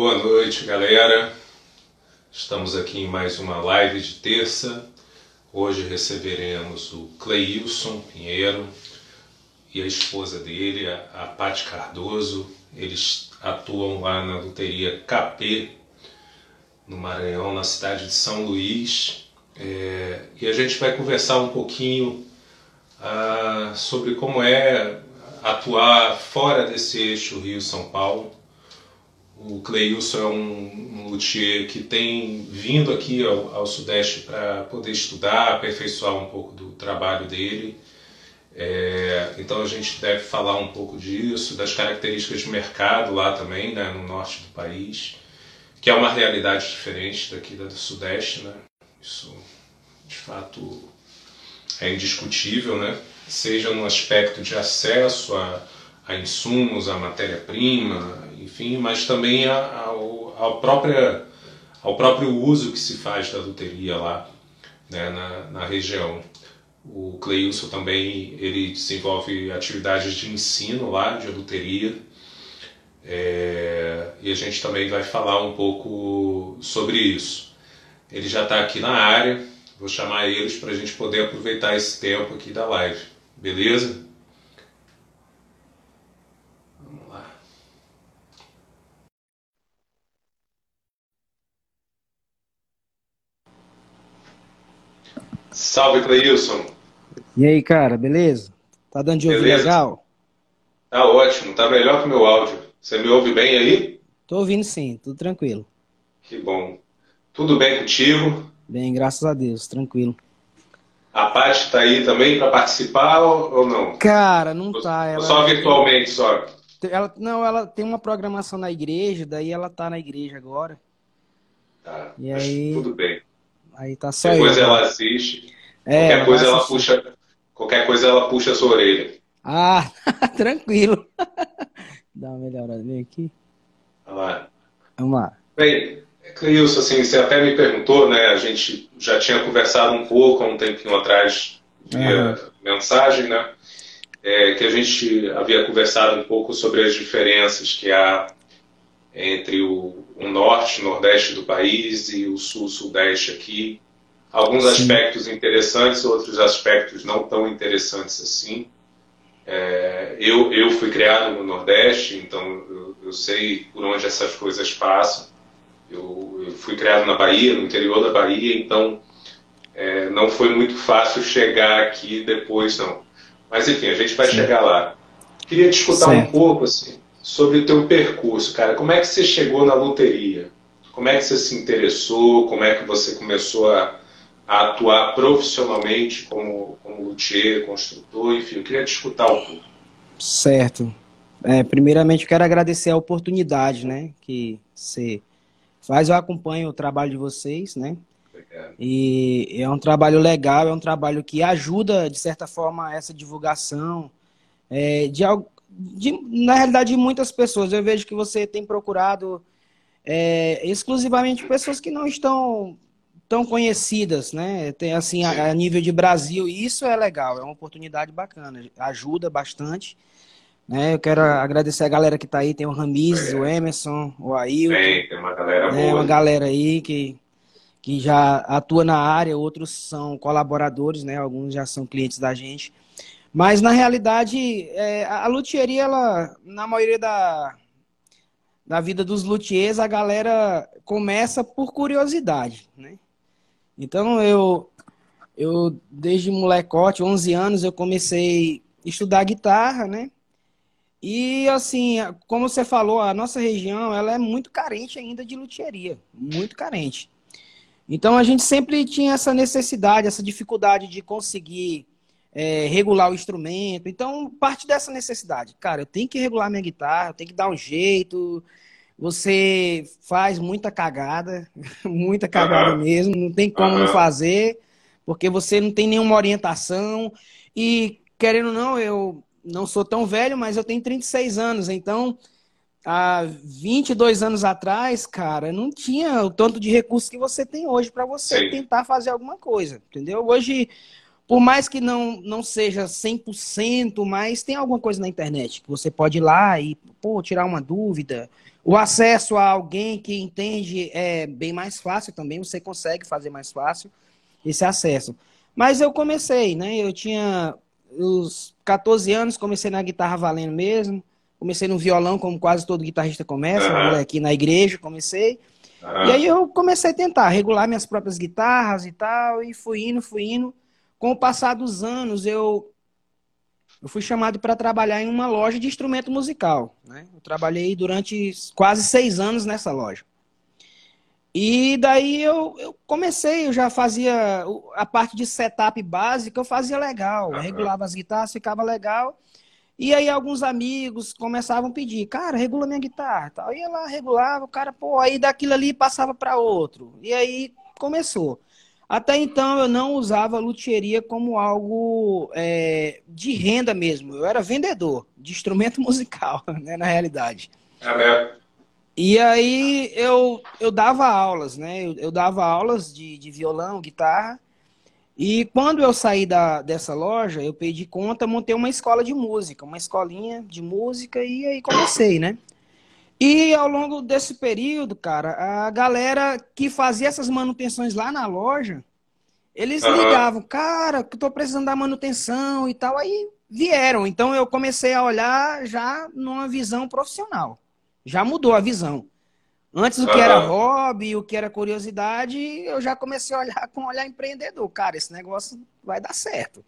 Boa noite, galera. Estamos aqui em mais uma live de terça. Hoje receberemos o Cleilson Pinheiro e a esposa dele, a, a Paty Cardoso. Eles atuam lá na loteria KP, no Maranhão, na cidade de São Luís. É, e a gente vai conversar um pouquinho ah, sobre como é atuar fora desse eixo Rio-São Paulo o Cleilson é um, um luthier que tem vindo aqui ao, ao Sudeste para poder estudar, aperfeiçoar um pouco do trabalho dele. É, então a gente deve falar um pouco disso, das características de mercado lá também, né, no norte do país, que é uma realidade diferente daqui do Sudeste. Né? Isso, de fato, é indiscutível, né? seja no aspecto de acesso a, a insumos, a matéria-prima, enfim, mas também ao, ao, própria, ao próprio uso que se faz da luteria lá né, na, na região. O Cleilson também ele desenvolve atividades de ensino lá de luteria é, e a gente também vai falar um pouco sobre isso. Ele já está aqui na área, vou chamar eles para a gente poder aproveitar esse tempo aqui da live, beleza? Salve, Cleilson. E aí, cara, beleza? Tá dando de ouvir beleza. legal? Tá ótimo, tá melhor que o meu áudio. Você me ouve bem aí? Tô ouvindo sim, tudo tranquilo. Que bom. Tudo bem contigo? Bem, graças a Deus, tranquilo. A Paty tá aí também para participar ou não? Cara, não tá. Ela... Só virtualmente, só? Ela, não, ela tem uma programação na igreja, daí ela tá na igreja agora. Tá, e aí... tudo bem. Aí tá só Depois eu, ela assiste. É, qualquer coisa ela puxa. Qualquer coisa ela puxa a sua orelha. Ah, tranquilo. Dá uma melhoradinha aqui. Vamos lá. Vamos lá. Bem, Cleilson, assim, você até me perguntou, né? A gente já tinha conversado um pouco há um tempinho atrás via uhum. mensagem, né? É, que a gente havia conversado um pouco sobre as diferenças que há entre o, o norte, nordeste do país e o sul, sudeste aqui. Alguns Sim. aspectos interessantes, outros aspectos não tão interessantes assim. É, eu, eu fui criado no Nordeste, então eu, eu, sei por onde essas coisas passam. Eu, eu, fui criado na Bahia, no interior da Bahia, então é, não foi muito fácil chegar aqui depois, não. Mas enfim, a gente vai Sim. chegar lá. Queria te escutar certo. um pouco assim, sobre o teu percurso, cara. Como é que você chegou na loteria? Como é que você se interessou? Como é que você começou a, a atuar profissionalmente como, como luthier, construtor? Enfim, eu queria te escutar um pouco. Certo. É, primeiramente, eu quero agradecer a oportunidade, né, que você faz. Eu acompanho o trabalho de vocês, né? Obrigado. E é um trabalho legal, é um trabalho que ajuda, de certa forma, essa divulgação é, de, de, na realidade, de muitas pessoas. Eu vejo que você tem procurado é, exclusivamente pessoas que não estão tão conhecidas, né? Tem assim a, a, nível de Brasil e isso é legal, é uma oportunidade bacana, ajuda bastante. Né? Eu quero agradecer a galera que está aí, tem o Ramis, é. o Emerson, o Ailton. Tem, tem uma galera né? boa. Uma galera aí que, que já atua na área, outros são colaboradores, né? Alguns já são clientes da gente. Mas na realidade, é, a luthieria, ela, na maioria da, da vida dos luthiers, a galera começa por curiosidade, né? Então eu, eu desde molecote, 11 anos, eu comecei a estudar guitarra, né? E assim, como você falou, a nossa região ela é muito carente ainda de luthieria, muito carente. Então a gente sempre tinha essa necessidade, essa dificuldade de conseguir é, regular o instrumento. Então, parte dessa necessidade. Cara, eu tenho que regular minha guitarra, eu tenho que dar um jeito. Você faz muita cagada, muita cagada uhum. mesmo, não tem como uhum. não fazer, porque você não tem nenhuma orientação. E, querendo ou não, eu não sou tão velho, mas eu tenho 36 anos, então há 22 anos atrás, cara, não tinha o tanto de recursos que você tem hoje para você Sim. tentar fazer alguma coisa, entendeu? Hoje por mais que não, não seja 100%, mas tem alguma coisa na internet que você pode ir lá e pô, tirar uma dúvida. O acesso a alguém que entende é bem mais fácil também, você consegue fazer mais fácil esse acesso. Mas eu comecei, né? Eu tinha os 14 anos, comecei na guitarra valendo mesmo. Comecei no violão, como quase todo guitarrista começa, uhum. aqui na igreja, comecei. Uhum. E aí eu comecei a tentar regular minhas próprias guitarras e tal, e fui indo, fui indo. Com o passar dos anos, eu, eu fui chamado para trabalhar em uma loja de instrumento musical. Né? Eu trabalhei durante quase seis anos nessa loja. E daí eu, eu, comecei, eu já fazia a parte de setup básica, eu fazia legal, uhum. regulava as guitarras, ficava legal. E aí alguns amigos começavam a pedir, cara, regula minha guitarra. Tal. Eu ia lá, regulava, o cara, pô, aí daquilo ali passava para outro. E aí começou. Até então eu não usava a luthieria como algo é, de renda mesmo. Eu era vendedor de instrumento musical, né, na realidade. É E aí eu, eu dava aulas, né? Eu, eu dava aulas de, de violão, guitarra. E quando eu saí da, dessa loja, eu pedi conta, montei uma escola de música, uma escolinha de música, e aí comecei, né? E ao longo desse período, cara, a galera que fazia essas manutenções lá na loja, eles uhum. ligavam, cara, que tô precisando da manutenção e tal, aí vieram. Então eu comecei a olhar já numa visão profissional. Já mudou a visão. Antes, o que era hobby, o que era curiosidade, eu já comecei a olhar com um olhar empreendedor. Cara, esse negócio vai dar certo.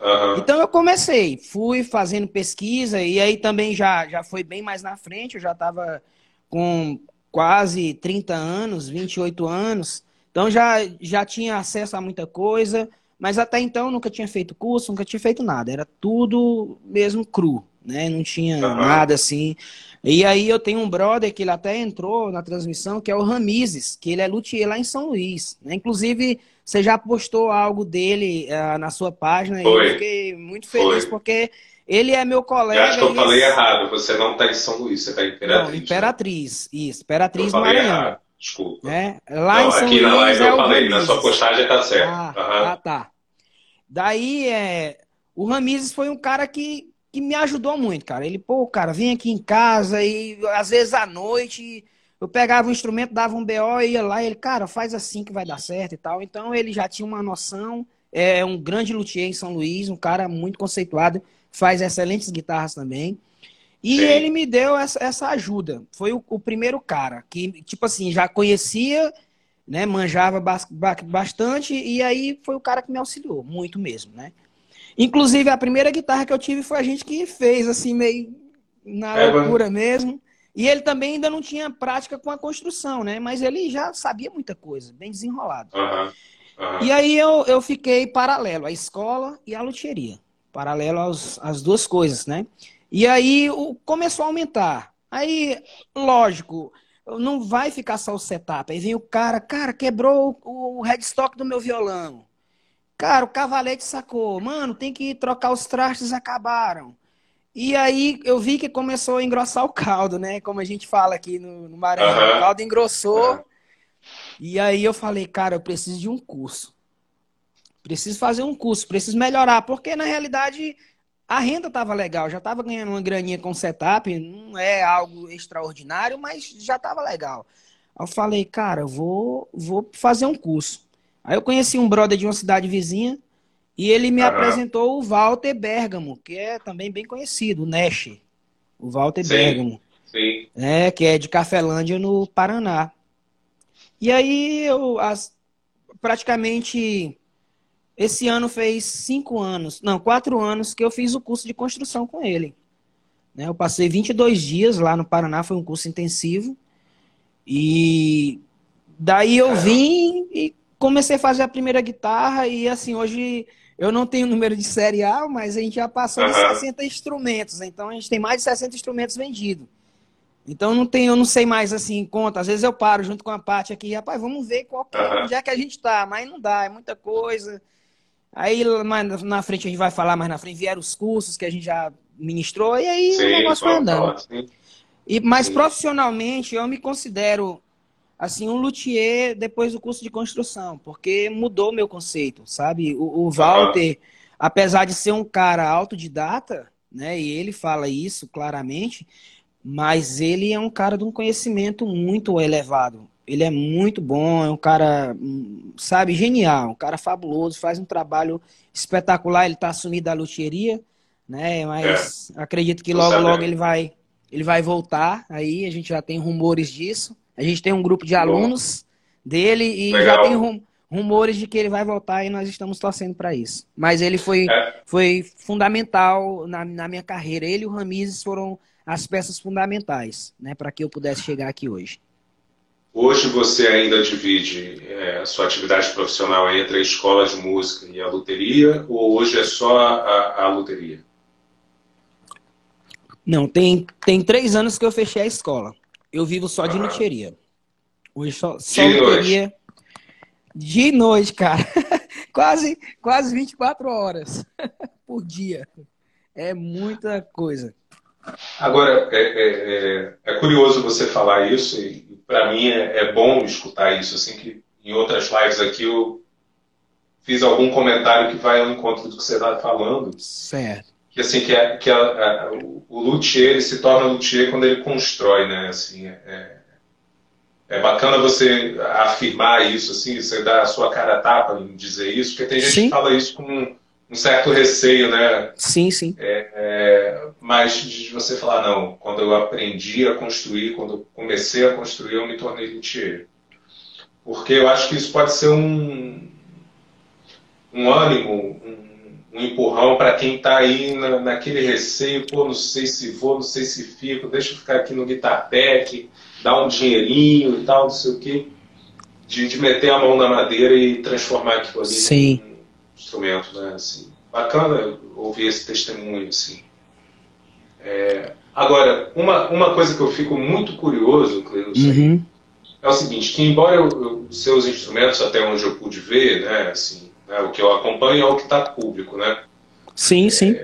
Uhum. Então, eu comecei, fui fazendo pesquisa, e aí também já, já foi bem mais na frente. Eu já estava com quase 30 anos, 28 anos. Então, já, já tinha acesso a muita coisa. Mas até então, nunca tinha feito curso, nunca tinha feito nada. Era tudo mesmo cru, né? Não tinha uhum. nada assim. E aí eu tenho um brother que ele até entrou na transmissão, que é o Ramizes, que ele é luthier lá em São Luís. Né? Inclusive, você já postou algo dele uh, na sua página Foi. e eu fiquei muito feliz Foi. porque ele é meu colega. Eu acho que eu falei errado, você não está em São Luís, você está em Imperatriz. Não, Imperatriz, né? isso, Imperatriz eu falei Maranhão. Errado. Desculpa. É, lá não, em São aqui Luís na live é eu falei, na sua postagem está certo. Ah, uhum. ah, tá. Daí, é, o Ramizes foi um cara que que me ajudou muito, cara. Ele, pô, cara, vem aqui em casa e às vezes à noite eu pegava o instrumento, dava um BO e ia lá e ele, cara, faz assim que vai dar certo e tal. Então ele já tinha uma noção, é um grande luthier em São Luís, um cara muito conceituado, faz excelentes guitarras também. E Sim. ele me deu essa, essa ajuda. Foi o, o, primeiro cara que, tipo assim, já conhecia, né, manjava bastante e aí foi o cara que me auxiliou, muito mesmo, né? Inclusive, a primeira guitarra que eu tive foi a gente que fez, assim, meio na é, loucura mano. mesmo. E ele também ainda não tinha prática com a construção, né? Mas ele já sabia muita coisa, bem desenrolado. Uhum. Uhum. E aí eu, eu fiquei paralelo à escola e à luthieria. Paralelo aos, às duas coisas, né? E aí o, começou a aumentar. Aí, lógico, não vai ficar só o setup. Aí vem o cara, cara, quebrou o, o headstock do meu violão. Cara, o cavalete sacou. Mano, tem que trocar os trastes, acabaram. E aí eu vi que começou a engrossar o caldo, né? Como a gente fala aqui no, no Maranhão. Uhum. O caldo engrossou. Uhum. E aí eu falei, cara, eu preciso de um curso. Preciso fazer um curso, preciso melhorar. Porque na realidade a renda estava legal, já estava ganhando uma graninha com setup, não é algo extraordinário, mas já estava legal. Eu falei, cara, eu vou, vou fazer um curso. Aí eu conheci um brother de uma cidade vizinha e ele me uhum. apresentou o Walter Bergamo, que é também bem conhecido, o Nesh. O Walter sim, Bergamo. Sim. É, que é de Cafelândia, no Paraná. E aí eu as, praticamente esse ano fez cinco anos, não, quatro anos que eu fiz o curso de construção com ele. Né, eu passei 22 dias lá no Paraná, foi um curso intensivo. E daí eu vim e comecei a fazer a primeira guitarra e assim, hoje eu não tenho número de série A, mas a gente já passou de 60 instrumentos, então a gente tem mais de 60 instrumentos vendidos. Então não tem, eu não sei mais assim, conta. Às vezes eu paro junto com a parte aqui, rapaz, vamos ver qual que, é, onde é que a gente tá, mas não dá, é muita coisa. Aí mais na frente a gente vai falar mais na frente, vieram os cursos que a gente já ministrou, e aí sim, o negócio vai andando. E, mas sim. profissionalmente eu me considero assim, um luthier depois do curso de construção, porque mudou meu conceito, sabe? O, o Walter, apesar de ser um cara autodidata, né, e ele fala isso claramente, mas ele é um cara de um conhecimento muito elevado. Ele é muito bom, é um cara, sabe, genial, um cara fabuloso, faz um trabalho espetacular. Ele está assumido da luthieria, né? Mas é. acredito que logo, logo ele vai, ele vai voltar. Aí a gente já tem rumores disso. A gente tem um grupo de alunos dele e Legal. já tem rum, rumores de que ele vai voltar e nós estamos torcendo para isso. Mas ele foi, é. foi fundamental na, na minha carreira. Ele e o Ramires foram as peças fundamentais, né, para que eu pudesse chegar aqui hoje. Hoje você ainda divide é, a sua atividade profissional entre a escola de música e a luteria, ou hoje é só a, a luteria? Não, tem, tem três anos que eu fechei a escola. Eu vivo só de luteria. Hoje só, só de luteria. Noite. De noite, cara. quase, quase 24 horas por dia. É muita coisa. Agora, é, é, é, é curioso você falar isso, e para mim é, é, bom escutar isso, assim, que em outras lives aqui eu fiz algum comentário que vai ao encontro do que você está falando. Certo. Que, assim, que, é, que a, a, o luthier, ele se torna luthier quando ele constrói, né, assim, é, é bacana você afirmar isso, assim, você dar a sua cara a tapa em dizer isso, porque tem gente Sim. que fala isso com um certo receio, né? Sim, sim. É, é, mas de você falar, não, quando eu aprendi a construir, quando eu comecei a construir, eu me tornei luthier. Porque eu acho que isso pode ser um, um ânimo, um, um empurrão para quem está aí na, naquele receio, pô, não sei se vou, não sei se fico, deixa eu ficar aqui no Guitar Tech, dar um dinheirinho e tal, não sei o quê. De, de meter a mão na madeira e transformar aquilo ali Sim instrumento, né? Assim, bacana ouvir esse testemunho, assim. É, agora, uma, uma coisa que eu fico muito curioso, Cleus, uhum. é o seguinte, que embora eu, eu, seus instrumentos, até onde eu pude ver, né, assim, né, o que eu acompanho é o que está público, né? Sim, é, sim.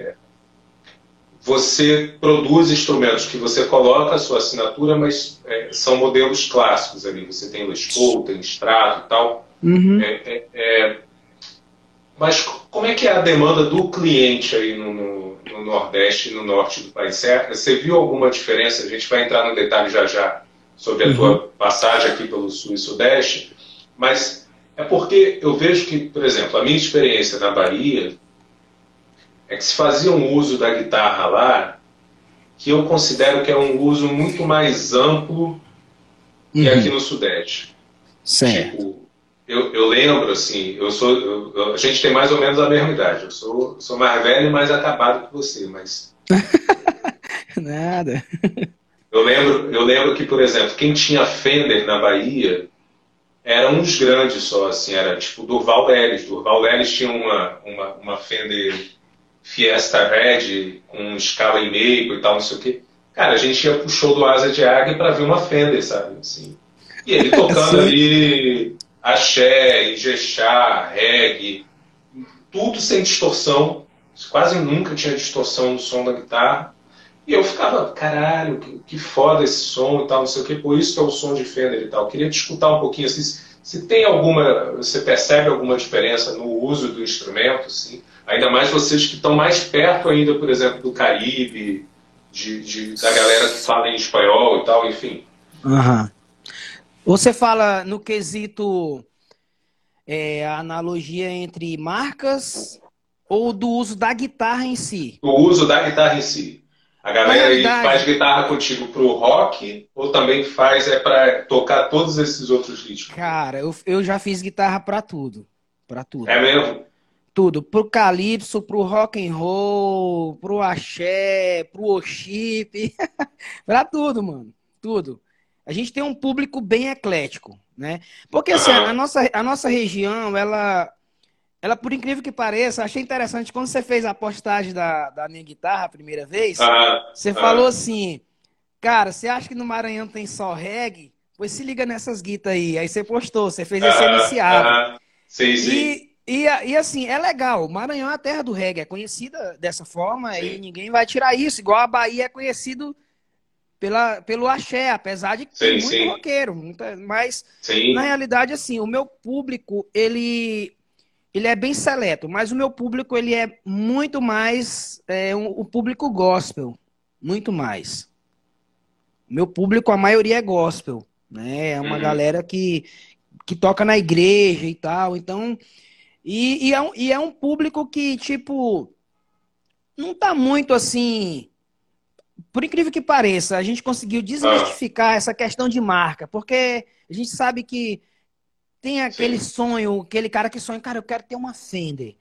Você produz instrumentos que você coloca a sua assinatura, mas é, são modelos clássicos ali. Você tem Les Paul, tem Strato e tal. Uhum. É, é, é mas como é que é a demanda do cliente aí no, no, no Nordeste e no Norte do país? Você viu alguma diferença? A gente vai entrar no detalhe já já sobre a uhum. tua passagem aqui pelo Sul e Sudeste, mas é porque eu vejo que, por exemplo, a minha experiência na Bahia é que se fazia um uso da guitarra lá que eu considero que é um uso muito mais amplo que uhum. aqui no Sudeste. Certo. Tipo, eu, eu lembro, assim, eu sou. Eu, a gente tem mais ou menos a mesma idade. Eu sou, sou mais velho e mais acabado que você, mas. Nada. Eu lembro, eu lembro que, por exemplo, quem tinha Fender na Bahia eram uns grandes só, assim, era tipo Durval Leles. Durval Leles tinha uma, uma, uma Fender Fiesta Red com escala e meio e tal, não sei o quê. Cara, a gente ia pro show do Asa de Águia para ver uma Fender, sabe? Assim. E ele tocando ali axé, ijexá, reggae, tudo sem distorção. Quase nunca tinha distorção no som da guitarra. E eu ficava, caralho, que, que foda esse som e tal, não sei o que, por isso que é o som de Fender e tal. Eu queria te escutar um pouquinho, assim, se tem alguma, você percebe alguma diferença no uso do instrumento, assim, ainda mais vocês que estão mais perto ainda, por exemplo, do Caribe, de, de da galera que fala em espanhol e tal, enfim. Uhum. Você fala no quesito é, a analogia entre marcas ou do uso da guitarra em si? Do uso da guitarra em si. A galera aí faz guitarra contigo pro rock ou também faz é para tocar todos esses outros ritmos? Cara, eu, eu já fiz guitarra para tudo, para tudo. É mesmo? Tudo, pro calypso, pro rock and roll, pro axé, pro worship, para tudo, mano, tudo a gente tem um público bem eclético, né? Porque assim, a nossa, a nossa região, ela, ela, por incrível que pareça, achei interessante, quando você fez a postagem da, da minha guitarra a primeira vez, você falou assim, cara, você acha que no Maranhão tem só reggae? Pois se liga nessas guitas aí. Aí você postou, você fez esse iniciado. Sim, sim. E, e, e, assim, é legal. O Maranhão é a terra do reggae, é conhecida dessa forma sim. e ninguém vai tirar isso. Igual a Bahia é conhecido pela, pelo axé, apesar de que sim, muito sim. roqueiro, muita, mas sim. na realidade assim, o meu público ele ele é bem seleto, mas o meu público ele é muito mais é, um, o público gospel, muito mais. Meu público a maioria é gospel, né? É uma uhum. galera que que toca na igreja e tal, então e, e, é um, e é um público que tipo não tá muito assim por incrível que pareça, a gente conseguiu desmistificar ah. essa questão de marca, porque a gente sabe que tem aquele Sim. sonho, aquele cara que sonha, cara, eu quero ter uma Fender.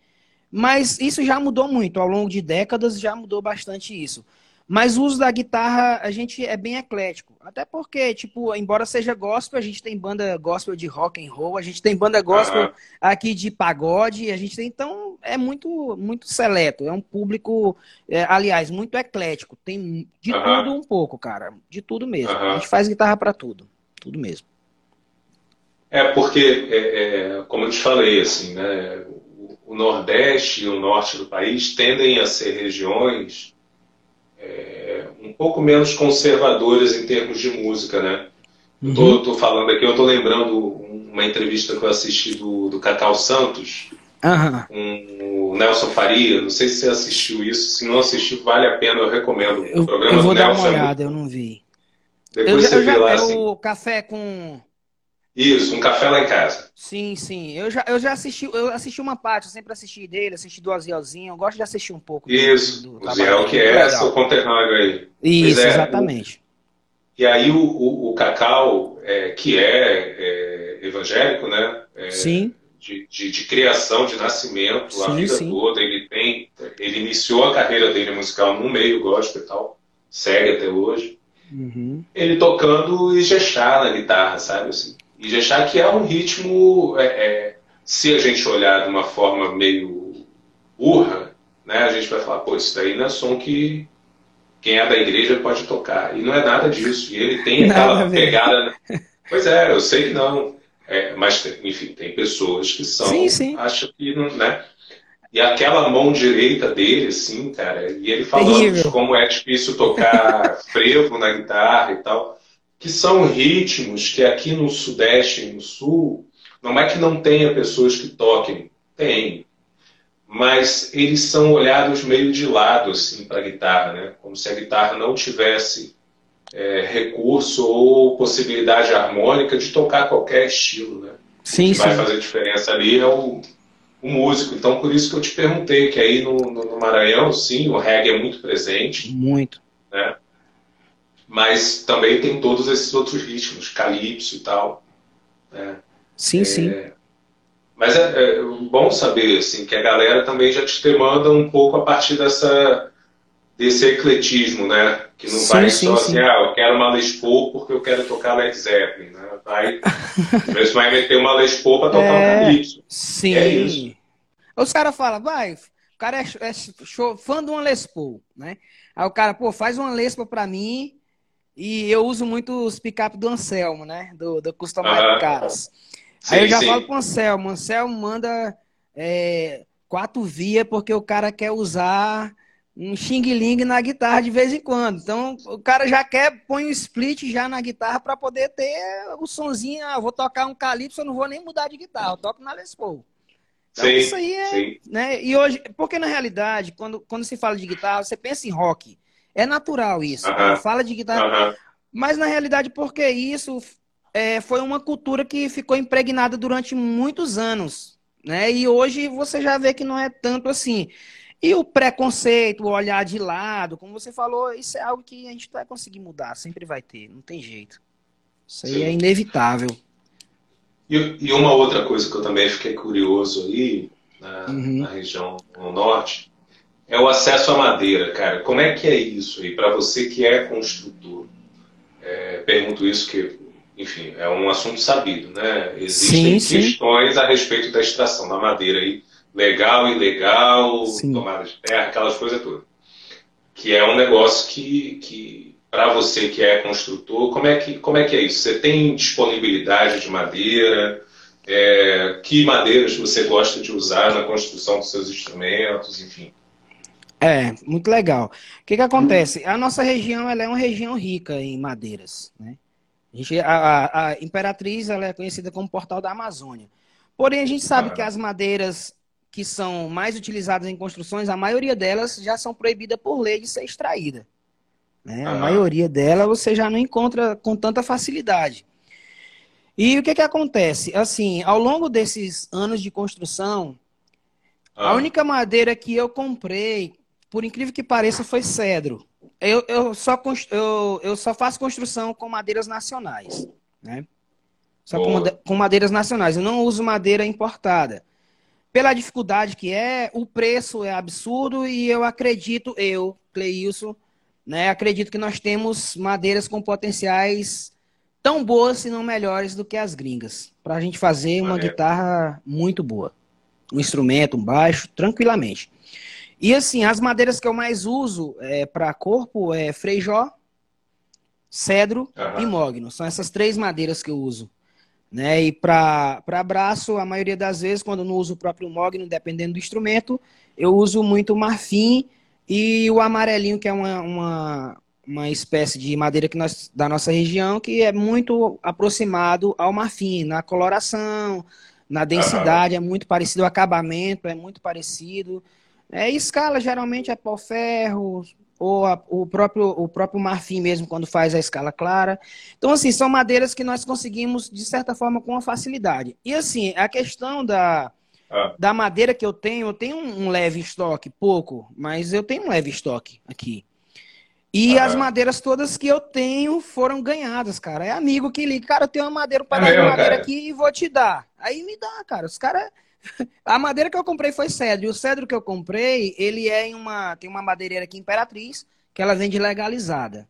Mas isso já mudou muito, ao longo de décadas já mudou bastante isso. Mas o uso da guitarra, a gente é bem eclético. Até porque, tipo, embora seja gospel, a gente tem banda gospel de rock and roll, a gente tem banda gospel uhum. aqui de pagode, a gente tem, então, é muito muito seleto. É um público, é, aliás, muito eclético. Tem de uhum. tudo um pouco, cara. De tudo mesmo. Uhum. A gente faz guitarra para tudo. Tudo mesmo. É, porque, é, é, como eu te falei, assim, né, o Nordeste e o Norte do país tendem a ser regiões é, um pouco menos conservadoras em termos de música, né? Uhum. Tô, falando aqui, eu tô lembrando uma entrevista que eu assisti do, do Cacau Santos, uhum. com o Nelson Faria. Não sei se você assistiu isso. Se não assistiu, vale a pena, eu recomendo. Eu, o programa eu vou dar Nelson, uma é olhada, eu não vi. Depois eu, você eu vê já, lá. É assim. o café com isso, um café lá em casa. Sim, sim. Eu já, eu já assisti, eu assisti uma parte, eu sempre assisti dele, assisti do Azielzinho, eu gosto de assistir um pouco. Isso, do, do o Ziel que é seu conterrâneo aí. Isso, é, exatamente. O, e aí o, o, o Cacau, é, que é, é, evangélico, né? É, sim. De, de, de, criação, de nascimento, sim, a vida sim. toda, ele tem, ele iniciou a carreira dele musical no meio gospel e tal, segue até hoje. Uhum. Ele tocando Ijexá na guitarra, sabe assim? E de achar que é um ritmo, é, é, se a gente olhar de uma forma meio burra, né, a gente vai falar, pô, isso daí não é som que quem é da igreja pode tocar. E não é nada disso. E ele tem aquela pegada. Né? Pois é, eu sei que não. É, mas, enfim, tem pessoas que são. Sim, sim. Acham que não. Né? E aquela mão direita dele, assim, cara, e ele falando Terrível. de como é difícil tocar frevo na guitarra e tal que são ritmos que aqui no Sudeste e no Sul, não é que não tenha pessoas que toquem, tem, mas eles são olhados meio de lado assim para a guitarra, né? como se a guitarra não tivesse é, recurso ou possibilidade harmônica de tocar qualquer estilo. Né? Sim, o que sim. vai fazer diferença ali é o, o, músico. Então, por isso que eu te perguntei, que aí no, no, no Maranhão, sim, o reggae é muito presente. Muito. Né? Mas também tem todos esses outros ritmos, calypso e tal. Né? Sim, é, sim. Mas é, é, bom saber assim que a galera também já te demanda um pouco a partir dessa desse ecletismo, né? Que não sim, vai sim, só sim. assim, ah, eu quero uma Les Paul porque eu quero tocar Led Zeppelin, né? Vai, às vezes vai meter uma Les Paul para tocar é, um calypso. Sim. É isso. Os caras falam, vai, o cara é, é show, fã de uma Les Paul, né? Aí o cara, pô, faz uma Les Paul pra mim e eu uso muito os picape do Anselmo, né? Do, do Customized ah, Cars. Aí eu já sim. falo com o Anselmo. O Anselmo manda é, quatro via porque o cara quer usar um xing-ling na guitarra de vez em quando. Então, o cara já quer, põe um split já na guitarra para poder ter o sonzinho. Ah, vou tocar um calypso, eu não vou nem mudar de guitarra, eu toco na Les Paul. Então, sim, isso aí é. Sim. Né? E hoje, porque na realidade, quando, quando se fala de guitarra, você pensa em rock. É natural isso. Uh -huh. Fala de guitarra. Uh -huh. Mas na realidade, porque isso é, foi uma cultura que ficou impregnada durante muitos anos. Né? E hoje você já vê que não é tanto assim. E o preconceito, o olhar de lado, como você falou, isso é algo que a gente vai conseguir mudar, sempre vai ter, não tem jeito. Isso aí Sim. é inevitável. E, e, uma outra coisa que eu também fiquei curioso aí, na, uhum. na região no norte, é o acesso à madeira, cara. Como é que é isso aí para você que é construtor? É, pergunto isso que, enfim, é um assunto sabido, né? Existem sim, questões sim. a respeito da extração da madeira aí, legal, ilegal, sim. tomada de terra, aquelas coisas todas. Que é um negócio que, que para você que é construtor, como é que, como é que é isso? Você tem disponibilidade de madeira? É, que madeiras você gosta de usar na construção dos seus instrumentos, enfim? É, muito legal. O que, que acontece? A nossa região ela é uma região rica em madeiras. Né? A, gente, a, a Imperatriz ela é conhecida como Portal da Amazônia. Porém, a gente sabe que as madeiras que são mais utilizadas em construções, a maioria delas já são proibidas por lei de ser extraída. Né? A maioria delas você já não encontra com tanta facilidade. E o que, que acontece? Assim, ao longo desses anos de construção, ah. a única madeira que eu comprei, por incrível que pareça, foi cedro. Eu, eu, só, eu, eu só faço construção com madeiras nacionais. Né? Só com, com madeiras nacionais. Eu não uso madeira importada. Pela dificuldade que é, o preço é absurdo e eu acredito, eu, Cleilson, né, acredito que nós temos madeiras com potenciais tão boas, se não melhores, do que as gringas. Para a gente fazer uma guitarra muito boa. Um instrumento, um baixo, tranquilamente. E assim, as madeiras que eu mais uso é, para corpo é freijó, cedro uhum. e mogno. São essas três madeiras que eu uso. Né? E para braço, a maioria das vezes, quando não uso o próprio mogno, dependendo do instrumento, eu uso muito marfim e o amarelinho, que é uma, uma, uma espécie de madeira que nós, da nossa região, que é muito aproximado ao marfim, na coloração, na densidade, é muito parecido, o acabamento é muito parecido. É, escala geralmente é pau-ferro, ou a, o, próprio, o próprio marfim mesmo, quando faz a escala clara. Então, assim, são madeiras que nós conseguimos, de certa forma, com facilidade. E, assim, a questão da, ah. da madeira que eu tenho, eu tenho um leve estoque, pouco, mas eu tenho um leve estoque aqui. E ah. as madeiras todas que eu tenho foram ganhadas, cara. É amigo que liga, cara, eu tenho uma madeira, um pedaço é de madeira cara. aqui e vou te dar. Aí me dá, cara. Os caras A madeira que eu comprei foi cedro. E o cedro que eu comprei, ele é em uma. Tem uma madeireira aqui, Imperatriz, que ela vende legalizada.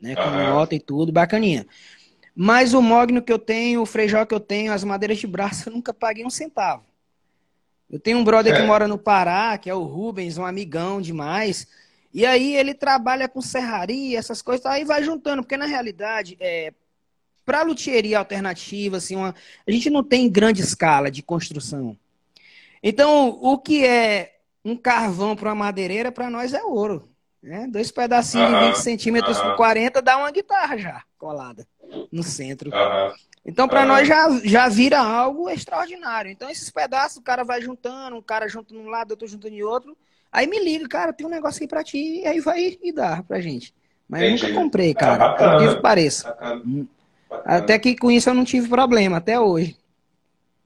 Né? Com uhum. nota e tudo, bacaninha. Mas o mogno que eu tenho, o freijó que eu tenho, as madeiras de braço, eu nunca paguei um centavo. Eu tenho um brother é. que mora no Pará, que é o Rubens, um amigão demais. E aí ele trabalha com serraria, essas coisas, aí vai juntando, porque na realidade, é, para luthieria alternativa, assim, uma, a gente não tem grande escala de construção. Então, o que é um carvão para uma madeireira, para nós é ouro. Né? Dois pedacinhos de 20 centímetros por 40 dá uma guitarra já colada no centro. Então, para nós já, já vira algo extraordinário. Então, esses pedaços, o cara vai juntando, um cara junta num lado, outro junto em outro. Aí me liga, cara, tem um negócio aqui para ti, e aí vai e dá pra gente. Mas Entendi. eu nunca comprei, cara. É por que pareça. Hum. Até que com isso eu não tive problema, até hoje.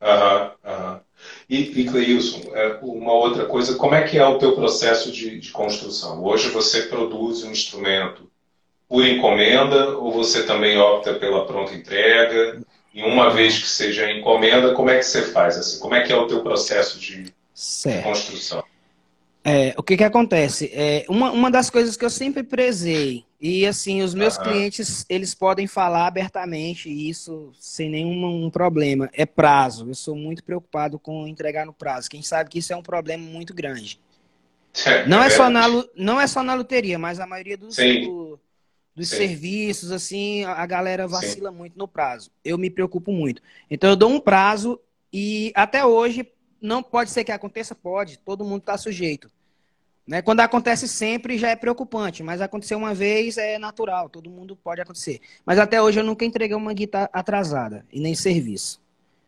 Aham, aham. E, e Cleilson, é, uma outra coisa, como é que é o teu processo de, de construção? Hoje você produz um instrumento por encomenda ou você também opta pela pronta entrega? E uma vez que seja encomenda, como é que você faz? Assim, como é que é o teu processo de, de construção? É, o que que acontece? É, uma, uma das coisas que eu sempre prezei, e assim, os meus uhum. clientes, eles podem falar abertamente isso sem nenhum um problema, é prazo. Eu sou muito preocupado com entregar no prazo. Quem sabe que isso é um problema muito grande. É, não, é só na, não é só na loteria, mas a maioria dos, do, dos serviços, assim, a galera vacila Sim. muito no prazo. Eu me preocupo muito. Então eu dou um prazo e até hoje não pode ser que aconteça? Pode, todo mundo está sujeito. Né? Quando acontece sempre já é preocupante, mas acontecer uma vez é natural, todo mundo pode acontecer. Mas até hoje eu nunca entreguei uma guitarra atrasada e nem serviço.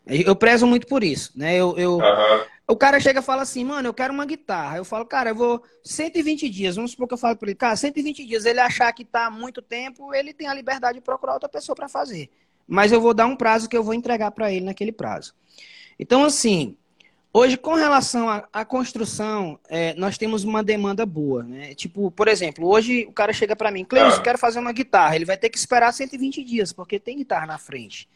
Eu prezo muito por isso, né? Eu, eu uhum. O cara chega e fala assim, mano, eu quero uma guitarra. Eu falo, cara, eu vou 120 dias. Vamos supor que eu falo para ele, cara, 120 dias. Ele achar que tá muito tempo, ele tem a liberdade de procurar outra pessoa para fazer. Mas eu vou dar um prazo que eu vou entregar para ele naquele prazo. Então, assim, Hoje, com relação à, construção, é, nós temos uma demanda boa. Né? Tipo, por exemplo, hoje o cara chega para mim, Cleison, ah. quero fazer uma guitarra. Ele vai ter que esperar 120 dias, porque tem guitarra na frente.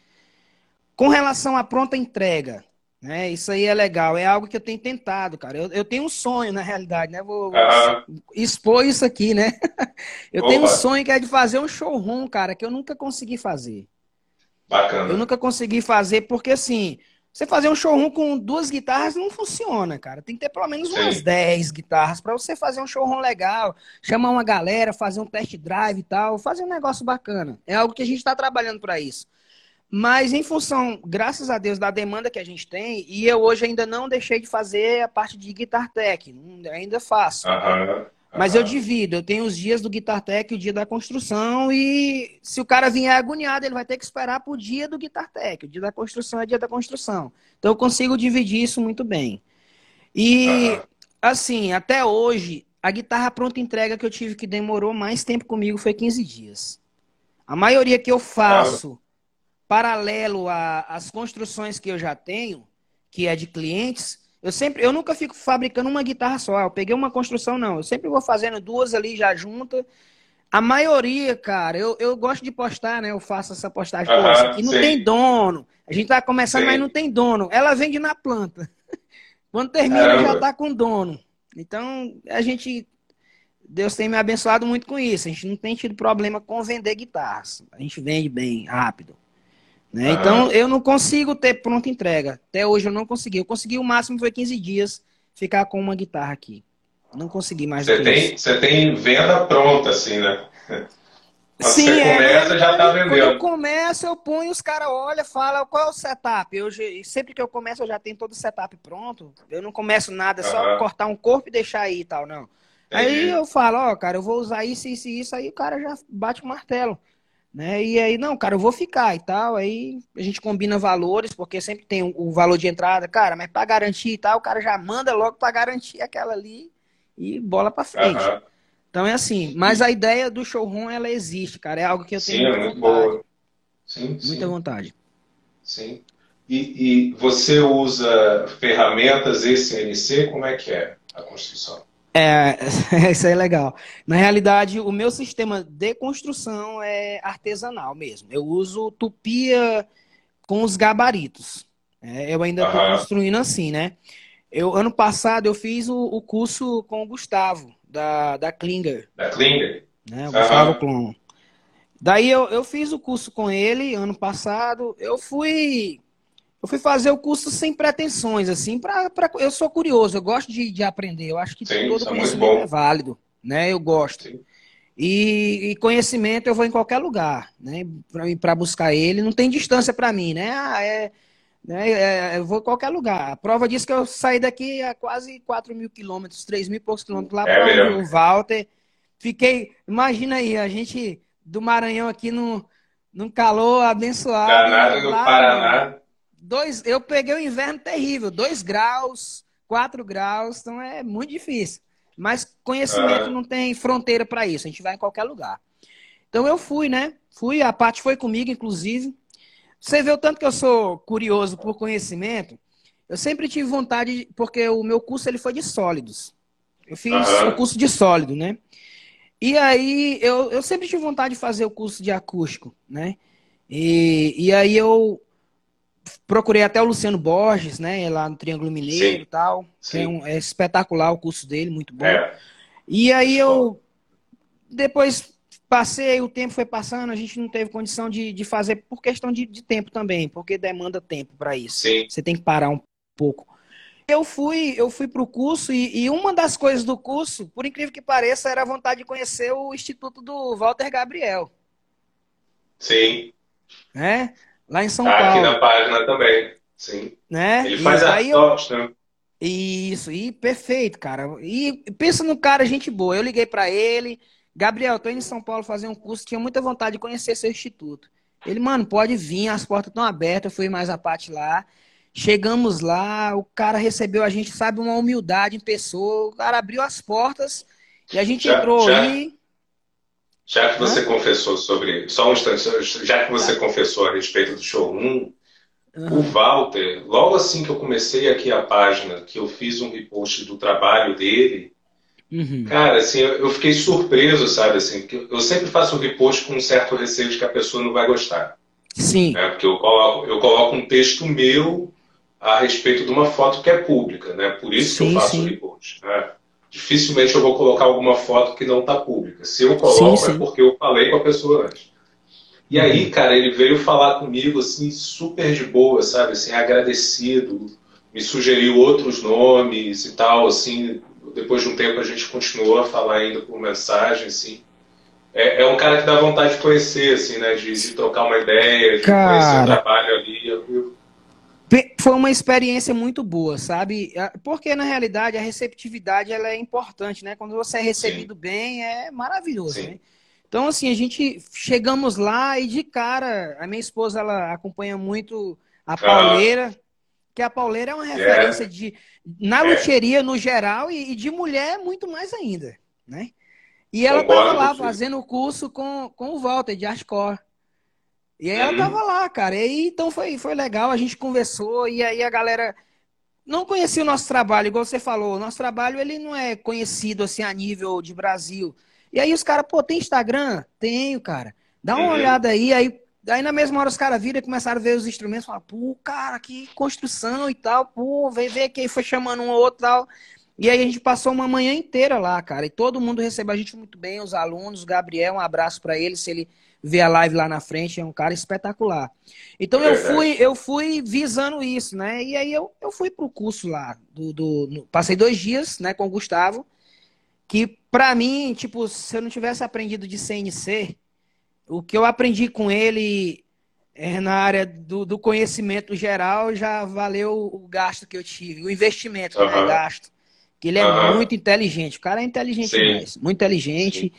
Com relação à pronta entrega, né? Isso aí é legal. É algo que eu tenho tentado, cara. Eu, eu tenho um sonho, na realidade, né? Vou, ah. expor isso aqui, né? eu Opa. tenho um sonho que é de fazer um showroom, cara, que eu nunca consegui fazer. Bacana. Eu nunca consegui fazer, porque assim você fazer um showroom com duas guitarras não funciona, cara. Tem que ter pelo menos umas Sim. 10 guitarras para você fazer um showroom legal, chamar uma galera, fazer um test drive e tal, fazer um negócio bacana. É algo que a gente está trabalhando para isso. Mas em função, graças a Deus, da demanda que a gente tem, e eu hoje ainda não deixei de fazer a parte de Guitar Tech, ainda faço. Aham. Mas eu divido, eu tenho os dias do Guitar Tech e o dia da construção, e se o cara vier agoniado, ele vai ter que esperar pro dia do Guitar Tech. O dia da construção é dia da construção. Então eu consigo dividir isso muito bem. E, assim, até hoje, a guitarra pronta entrega que eu tive que demorou mais tempo comigo foi 15 dias. A maioria que eu faço, paralelo às construções que eu já tenho, que é de clientes, eu sempre, eu nunca fico fabricando uma guitarra só. Eu peguei uma construção, não. Eu sempre vou fazendo duas ali já juntas. A maioria, cara, eu, eu gosto de postar, né? Eu faço essa postagem. Pô, isso aqui não sim. tem dono. A gente tá começando, sim. mas não tem dono. Ela vende na planta. Quando termina, Caramba. já tá com dono. Então, a gente. Deus tem me abençoado muito com isso. A gente não tem tido problema com vender guitarras. A gente vende bem, rápido. Né? Então, eu não consigo ter pronta entrega. Até hoje eu não consegui. Eu consegui o máximo foi 15 dias ficar com uma guitarra aqui. Não consegui mais. Você tem, você tem venda pronta, assim, né? Quando Sim, você é, começa, é, já está vendendo. Quando eu começo, eu ponho, os caras olham, falam qual é o setup. Eu, sempre que eu começo, eu já tenho todo o setup pronto. Eu não começo nada, é só cortar um corpo e deixar aí e tal, não. Entendi. Aí eu falo, ó, oh, cara, eu vou usar isso, isso e isso, aí o cara já bate o martelo. Né? E aí, não, cara, eu vou ficar e tal. Aí a gente combina valores, porque sempre tem o valor de entrada, cara, mas para garantir e tal, o cara já manda logo para garantir aquela ali e bola para frente. Uhum. Então é assim, mas a ideia do showroom ela existe, cara. É algo que eu tenho sim, muita é muito vontade. Boa. Sim, muita sim. vontade. Sim. E, e você usa ferramentas ECNC? Como é que é a construção? É, isso aí é legal. Na realidade, o meu sistema de construção é artesanal mesmo. Eu uso tupia com os gabaritos. É, eu ainda estou construindo assim, né? Eu, ano passado eu fiz o, o, curso com o Gustavo, da, da Klinger. Da Klinger? Né? O Gustavo Clon. Daí eu, eu fiz o curso com ele ano passado. Eu fui eu fui fazer o curso sem pretensões, assim, pra, pra, eu sou curioso, eu gosto de, de aprender, eu acho que Sim, todo é conhecimento é válido, né? Eu gosto. E, e, conhecimento eu vou em qualquer lugar, né? Para buscar ele, não tem distância para mim, né? Ah, é, né? É, eu vou em qualquer lugar. A prova diz que eu saí daqui a quase 4 mil quilômetros, 3 mil e poucos quilômetros lá é para o Walter. Fiquei, imagina aí, a gente do Maranhão aqui no, num calor abençoado. Danado no Paraná dois, eu peguei o inverno terrível, 2 graus, 4 graus, então é muito difícil. Mas conhecimento uhum. não tem fronteira para isso, a gente vai em qualquer lugar. Então eu fui, né? Fui, a parte foi comigo, inclusive. Você vê o tanto que eu sou curioso por conhecimento. Eu sempre tive vontade, porque o meu curso ele foi de sólidos. Eu fiz o curso de sólido, né? E aí eu, eu sempre tive vontade de fazer o curso de acústico, né? E, e aí eu procurei até o Luciano Borges, né? Lá no Triângulo Mineiro e tal. É, um, é, espetacular o curso dele, muito bom. É. E aí eu depois passei, o tempo foi passando, a gente não teve condição de, de fazer por questão de, de tempo também, porque demanda tempo para isso. Sim. Você tem que parar um pouco. Eu fui, eu fui para o curso e, e, uma das coisas do curso, por incrível que pareça, era a vontade de conhecer o Instituto do Walter Gabriel. Sim. É? Lá em São tá Paulo. Aqui na página também, sim. Né? Ele faz a eu... né? Isso, e perfeito, cara. E pensa no cara, gente boa. Eu liguei para ele, Gabriel, tô indo em São Paulo fazer um curso, tinha muita vontade de conhecer seu instituto. Ele, mano, pode vir, as portas estão abertas, eu fui mais a parte lá. Chegamos lá, o cara recebeu a gente, sabe, uma humildade em pessoa. O cara abriu as portas e a gente já, entrou já, aí. Já que você Hã? confessou sobre. Só um instante, já que você tá. confessou a respeito do show 1, uhum. o Walter, logo assim que eu comecei aqui a página, que eu fiz um repost do trabalho dele, uhum. cara, assim, eu fiquei surpreso, sabe? Assim, que eu sempre faço um repost com um certo receio de que a pessoa não vai gostar. Sim. Né? Porque eu coloco, eu coloco um texto meu a respeito de uma foto que é pública, né? Por isso sim, que eu faço o repost. Né? Dificilmente eu vou colocar alguma foto que não está pública. Se eu coloco sim, sim. é porque eu falei com a pessoa antes. E aí, cara, ele veio falar comigo assim, super de boa, sabe? Assim, agradecido, me sugeriu outros nomes e tal, assim. Depois de um tempo a gente continuou a falar ainda por mensagem, assim. é, é, um cara que dá vontade de conhecer, assim, né? De, de trocar uma ideia, de cara, conhecer o trabalho ali. Eu, foi uma experiência muito boa, sabe? Porque na realidade a receptividade ela é importante, né? Quando você é recebido Sim. bem, é maravilhoso, né? Então assim, a gente chegamos lá e de cara, a minha esposa ela acompanha muito a pauleira, ah. que a pauleira é uma referência é. de na é. luteria no geral e, e, de mulher muito mais ainda, né? E ela estava lá fazendo o curso com, com o Walter de Artcore. E aí ela tava lá, cara. E aí, então foi, foi legal, a gente conversou e aí a galera não conhecia o nosso trabalho, igual você falou. O nosso trabalho ele não é conhecido assim a nível de Brasil. E aí os caras, pô, tem Instagram? Tenho, cara. Dá uma uhum. olhada aí, aí Aí na mesma hora os caras viram e começaram a ver os instrumentos, falaram, pô, cara, que construção e tal, pô, vem ver quem foi chamando um ou outro e tal. E aí a gente passou uma manhã inteira lá, cara, e todo mundo recebeu a gente muito bem, os alunos, o Gabriel, um abraço para ele, se ele ver a live lá na frente, é um cara espetacular. Então eu fui, eu fui visando isso, né? E aí eu, eu fui pro curso lá, do, do no, passei dois dias, né, com o Gustavo, que para mim, tipo, se eu não tivesse aprendido de CNC, o que eu aprendi com ele é, na área do, do, conhecimento geral já valeu o gasto que eu tive, o investimento, uhum. né, gasto. Que ele é uhum. muito inteligente, o cara é inteligente Sim. demais, muito inteligente. Sim.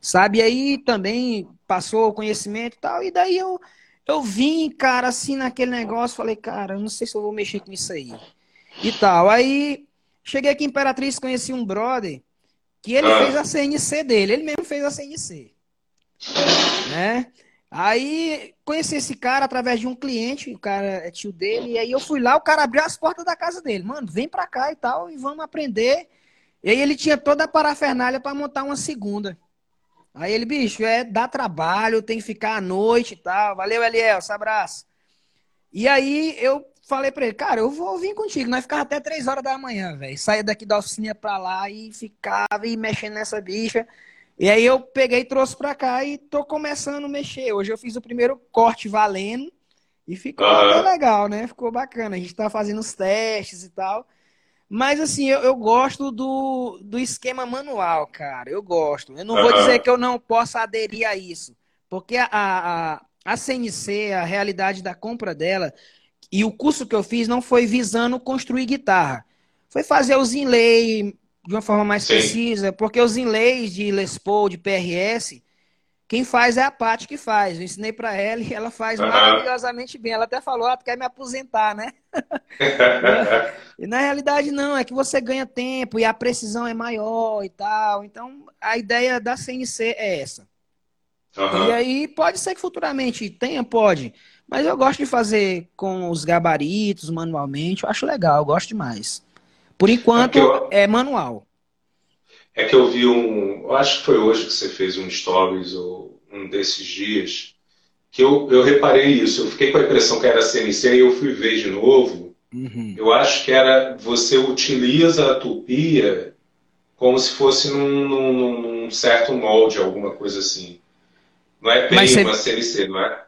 Sabe? E aí também passou o conhecimento e tal. E daí eu, eu vim, cara, assim, naquele negócio, falei, cara, eu não sei se eu vou mexer com isso aí. E tal. Aí cheguei aqui em Imperatriz, conheci um brother que ele fez a CNC dele, ele mesmo fez a CNC. Né? Aí conheci esse cara através de um cliente, o cara é tio dele, e aí eu fui lá, o cara abriu as portas da casa dele, mano, vem pra cá e tal, e vamos aprender. E aí ele tinha toda a parafernália para montar uma segunda. Aí ele, bicho, é dá trabalho, tem que ficar à noite e tal. Valeu, Eliel, abraço. E aí eu falei pra ele, cara, eu vou vir contigo. Nós ficava até três horas da manhã, velho. Saía daqui da oficina pra lá e ficava e mexendo nessa bicha. E aí eu peguei e trouxe pra cá e tô começando a mexer. Hoje eu fiz o primeiro corte valendo e ficou uhum. legal, né? Ficou bacana. A gente tá fazendo os testes e tal. Mas assim, eu, eu gosto do, do esquema manual, cara. Eu gosto. Eu não uhum. vou dizer que eu não possa aderir a isso. Porque a, a, a CNC, a realidade da compra dela, e o curso que eu fiz não foi visando construir guitarra. Foi fazer os inlay de uma forma mais Sim. precisa. Porque os inlays de Les Paul, de PRS, quem faz é a Paty que faz. Eu ensinei para ela e ela faz uhum. maravilhosamente bem. Ela até falou, ah, tu quer me aposentar, né? e na realidade não, é que você ganha tempo e a precisão é maior e tal. Então, a ideia da CNC é essa. Uhum. E aí, pode ser que futuramente tenha, pode. Mas eu gosto de fazer com os gabaritos, manualmente. Eu acho legal, eu gosto demais. Por enquanto, é, eu... é manual. É que eu vi um. Eu acho que foi hoje que você fez um stories ou um desses dias. Que eu, eu reparei isso. Eu fiquei com a impressão que era CNC e eu fui ver de novo. Uhum. Eu acho que era. Você utiliza a tupia como se fosse num, num, num certo molde, alguma coisa assim. Não é bem você... uma CNC, não é?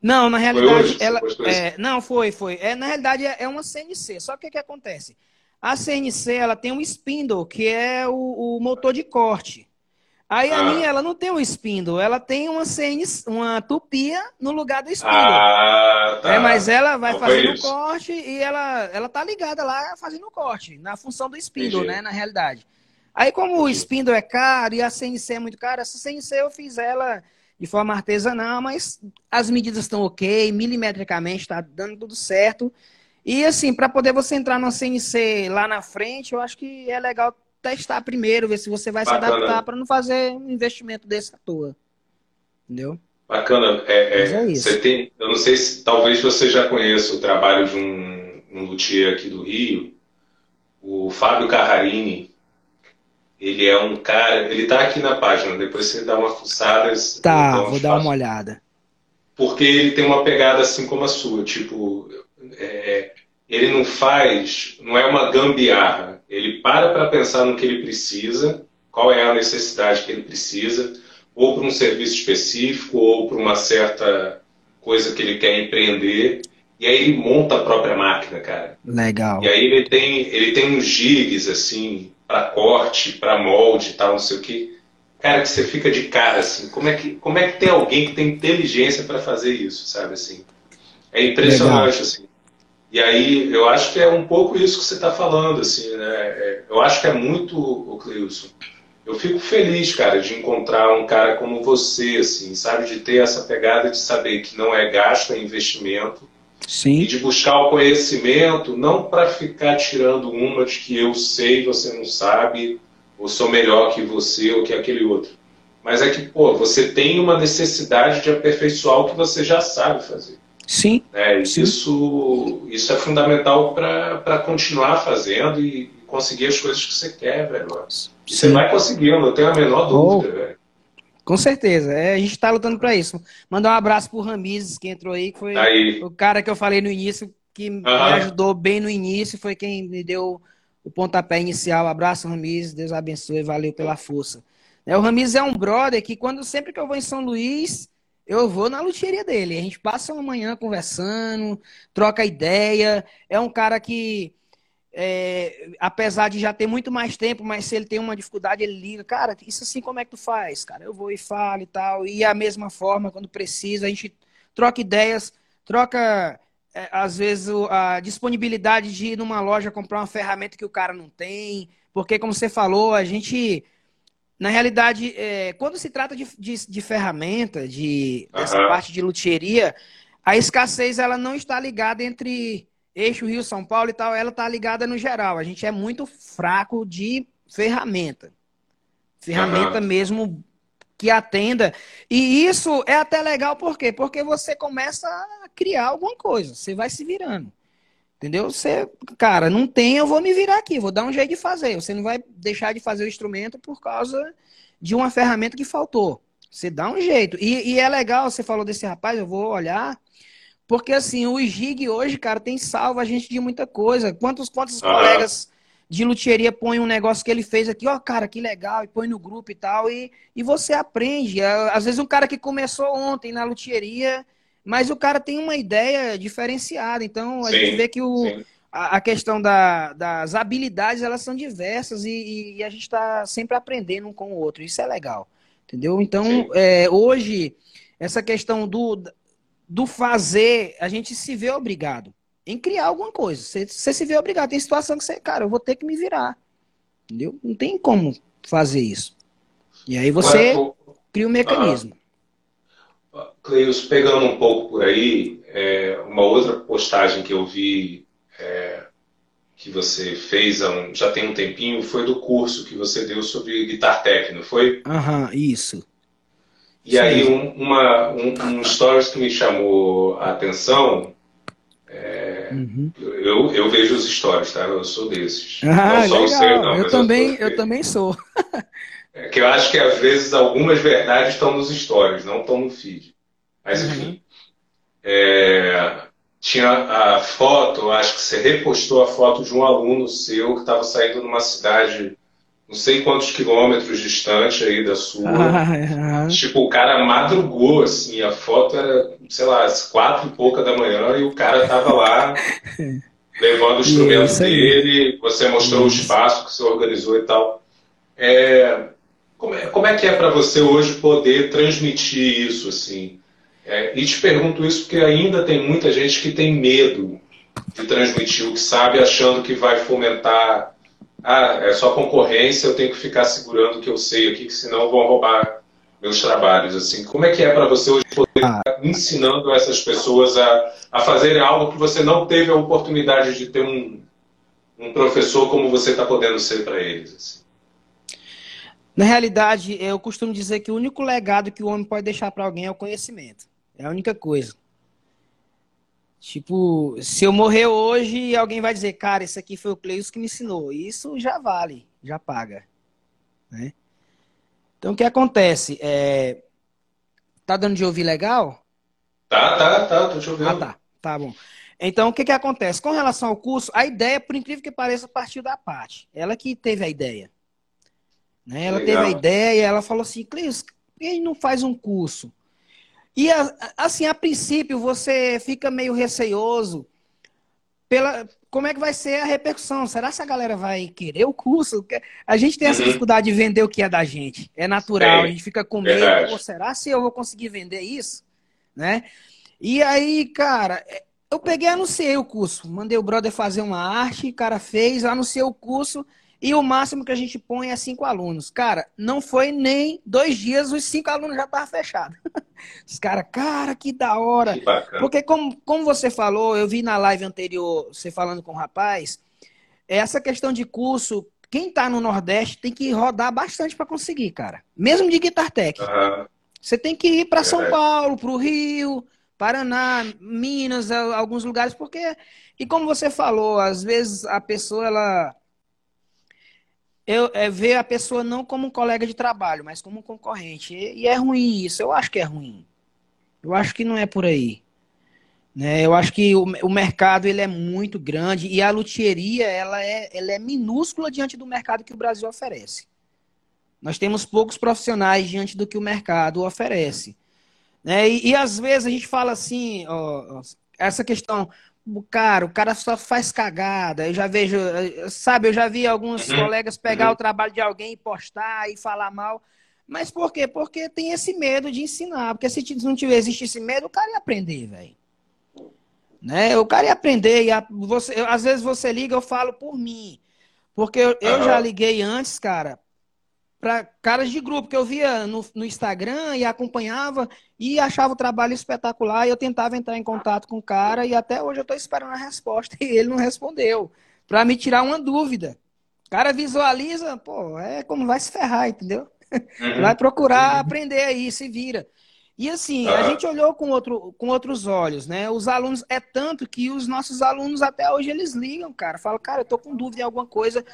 Não, na realidade, ela. É, não, foi, foi. É, na realidade, é, é uma CNC. Só que o que acontece? A CNC ela tem um spindle, que é o, o motor de corte. Aí ah. a minha, ela não tem um spindle, ela tem uma CNC, uma tupia no lugar do spindle. Ah, tá. É, mas ela vai não fazendo o corte e ela, ela tá ligada lá fazendo o corte, na função do spindle, Entendi. né, na realidade. Aí como o spindle é caro e a CNC é muito cara, essa CNC eu fiz ela de forma artesanal, mas as medidas estão ok, milimetricamente está dando tudo certo. E assim, para poder você entrar no CNC lá na frente, eu acho que é legal testar primeiro, ver se você vai Bacana. se adaptar para não fazer um investimento desse à toa. Entendeu? Bacana. É, é, é você tem, eu não sei se talvez você já conheça o trabalho de um, um luthier aqui do Rio, o Fábio Carrarini. Ele é um cara, ele está aqui na página, depois você dá uma fuçada. Tá, vou dar uma olhada. Porque ele tem uma pegada assim como a sua, tipo, é, ele não faz, não é uma gambiarra. Ele para para pensar no que ele precisa, qual é a necessidade que ele precisa, ou para um serviço específico, ou para uma certa coisa que ele quer empreender. E aí ele monta a própria máquina, cara. Legal. E aí ele tem, ele tem uns gigs, assim, para corte, para molde e tal, não sei o que. cara, que você fica de cara, assim, como é que, como é que tem alguém que tem inteligência para fazer isso, sabe, assim? É impressionante, Legal. assim. E aí, eu acho que é um pouco isso que você está falando, assim, né? É, eu acho que é muito, o Cleilson, eu fico feliz, cara, de encontrar um cara como você, assim, sabe? De ter essa pegada de saber que não é gasto, é investimento. Sim. E de buscar o conhecimento, não para ficar tirando uma de que eu sei, você não sabe, ou sou melhor que você ou que aquele outro. Mas é que, pô, você tem uma necessidade de aperfeiçoar o que você já sabe fazer. Sim. É, sim. Isso, isso é fundamental para continuar fazendo e conseguir as coisas que você quer, velho. Você vai conseguir, não tenho a menor dúvida, oh. velho. Com certeza. É, a gente está lutando para isso. Mandar um abraço pro Ramires, que entrou aí, que foi aí. o cara que eu falei no início, que me ajudou bem no início, foi quem me deu o pontapé inicial. Abraço, Ramires. Deus abençoe. Valeu pela força. É, o Ramires é um brother que, quando sempre que eu vou em São Luís, eu vou na luteria dele. A gente passa uma manhã conversando, troca ideia. É um cara que é, apesar de já ter muito mais tempo, mas se ele tem uma dificuldade, ele liga, cara, isso assim como é que tu faz? Cara, eu vou e falo e tal. E a mesma forma, quando precisa, a gente troca ideias, troca, é, às vezes, a disponibilidade de ir numa loja comprar uma ferramenta que o cara não tem. Porque, como você falou, a gente. Na realidade, é, quando se trata de, de, de ferramenta, de, dessa uhum. parte de luthieria, a escassez ela não está ligada entre eixo Rio-São Paulo e tal, ela tá ligada no geral. A gente é muito fraco de ferramenta. Ferramenta uhum. mesmo que atenda. E isso é até legal, por quê? Porque você começa a criar alguma coisa. Você vai se virando. Entendeu? Você, cara, não tem, eu vou me virar aqui, vou dar um jeito de fazer. Você não vai deixar de fazer o instrumento por causa de uma ferramenta que faltou. Você dá um jeito. E, e é legal, você falou desse rapaz, eu vou olhar. Porque assim, o Gig hoje, cara, tem salvo a gente de muita coisa. Quantos, quantos ah. colegas de luthieria põem um negócio que ele fez aqui, ó, cara, que legal, e põe no grupo e tal, e, e você aprende. Às vezes um cara que começou ontem na luthieria, mas o cara tem uma ideia diferenciada. Então a sim, gente vê que o, a, a, questão da, das habilidades, elas são diversas e, e a gente está sempre aprendendo um com o outro. Isso é legal. Entendeu? Então, é, hoje, essa questão do, do fazer, a gente se vê obrigado em criar alguma coisa. Você, você se vê obrigado. Tem situação que você, cara, eu vou ter que me virar. Entendeu? Não tem como fazer isso. E aí você cria um mecanismo. Cleus, pegando um pouco por aí, é, uma outra postagem que eu vi é, que você fez um, já tem um tempinho foi do curso que você deu sobre guitar técnico, foi? Aham, isso. E Sim. aí um, uma, um, um stories que me chamou a atenção, é, uhum. eu, eu vejo os stories, tá? Eu sou desses. Ah, não só legal. o seu, não, eu também, eu, eu também sou. é que eu acho que às vezes algumas verdades estão nos stories, não estão no feed. Mas enfim. Uhum. É, tinha a foto, acho que você repostou a foto de um aluno seu que estava saindo numa cidade não sei quantos quilômetros distante aí da sua. Ah, tipo, o cara madrugou, assim, a foto era, sei lá, às quatro e pouca da manhã e o cara tava lá levando o instrumento dele, você mostrou isso. o espaço que você organizou e tal. É, como, é, como é que é para você hoje poder transmitir isso, assim? É, e te pergunto isso porque ainda tem muita gente que tem medo de transmitir o que sabe, achando que vai fomentar ah, é só concorrência, eu tenho que ficar segurando o que eu sei aqui, que senão vão roubar meus trabalhos. Assim, como é que é para você hoje poder ah. estar ensinando essas pessoas a, a fazerem algo que você não teve a oportunidade de ter um, um professor como você está podendo ser para eles? Assim? Na realidade, eu costumo dizer que o único legado que o homem pode deixar para alguém é o conhecimento. É a única coisa. Tipo, se eu morrer hoje, alguém vai dizer, cara, esse aqui foi o Cleus que me ensinou. Isso já vale, já paga. Né? Então, o que acontece? É... Tá dando de ouvir legal? Tá, tá, tá, tô te ouvindo. Ah, tá, tá bom. Então, o que que acontece? Com relação ao curso, a ideia, por incrível que pareça, partiu da parte. Ela que teve a ideia. Né? Ela legal. teve a ideia e ela falou assim, Cleus, por que não faz um curso? E assim, a princípio, você fica meio receoso pela, como é que vai ser a repercussão? Será que a galera vai querer o curso? A gente tem essa uhum. dificuldade de vender o que é da gente. É natural, a gente fica com medo. Será se eu vou conseguir vender isso? Né? E aí, cara, eu peguei e anunciei o curso. Mandei o brother fazer uma arte, o cara fez, anunciei o curso. E o máximo que a gente põe é cinco alunos. Cara, não foi nem dois dias, os cinco alunos já estavam fechados. Os caras, cara, que da hora. Que Porque, como, como você falou, eu vi na live anterior, você falando com o rapaz, essa questão de curso, quem está no Nordeste tem que rodar bastante para conseguir, cara. Mesmo de Guitar Tech. Uhum. Você tem que ir para São Paulo, para o Rio, Paraná, Minas, alguns lugares, porque. E como você falou, às vezes a pessoa, ela eu, é, ver a pessoa não como um colega de trabalho, mas como um concorrente. E, e, é ruim isso, eu acho que é ruim. Eu acho que não é por aí. Né? Eu acho que o, o mercado ele é muito grande e a luthieria ela é, ela é minúscula diante do mercado que o Brasil oferece. Nós temos poucos profissionais diante do que o mercado oferece. Né? E, e às vezes a gente fala assim, ó, essa questão, Cara, o cara só faz cagada. Eu já vejo, sabe, eu já vi alguns uhum. colegas pegar uhum. o trabalho de alguém e postar e falar mal. Mas por quê? Porque tem esse medo de ensinar. Porque se não tiver existisse medo, o cara ia aprender, velho. Né? O cara ia aprender. Ia, você, eu, às vezes você liga, eu falo por mim. Porque eu, eu já liguei antes, cara, para caras de grupo que eu via no, no, Instagram e acompanhava e achava o trabalho espetacular e eu tentava entrar em contato com o cara e até hoje eu estou esperando a resposta e ele não respondeu para me tirar uma dúvida. O cara visualiza, pô, é como vai se ferrar, entendeu? Uhum. Vai procurar uhum. aprender aí, se vira. E assim, a gente olhou com, outro, com outros olhos, né? Os alunos, é tanto que os nossos alunos até hoje eles ligam, cara. Falam, cara, eu tô com dúvida em alguma coisa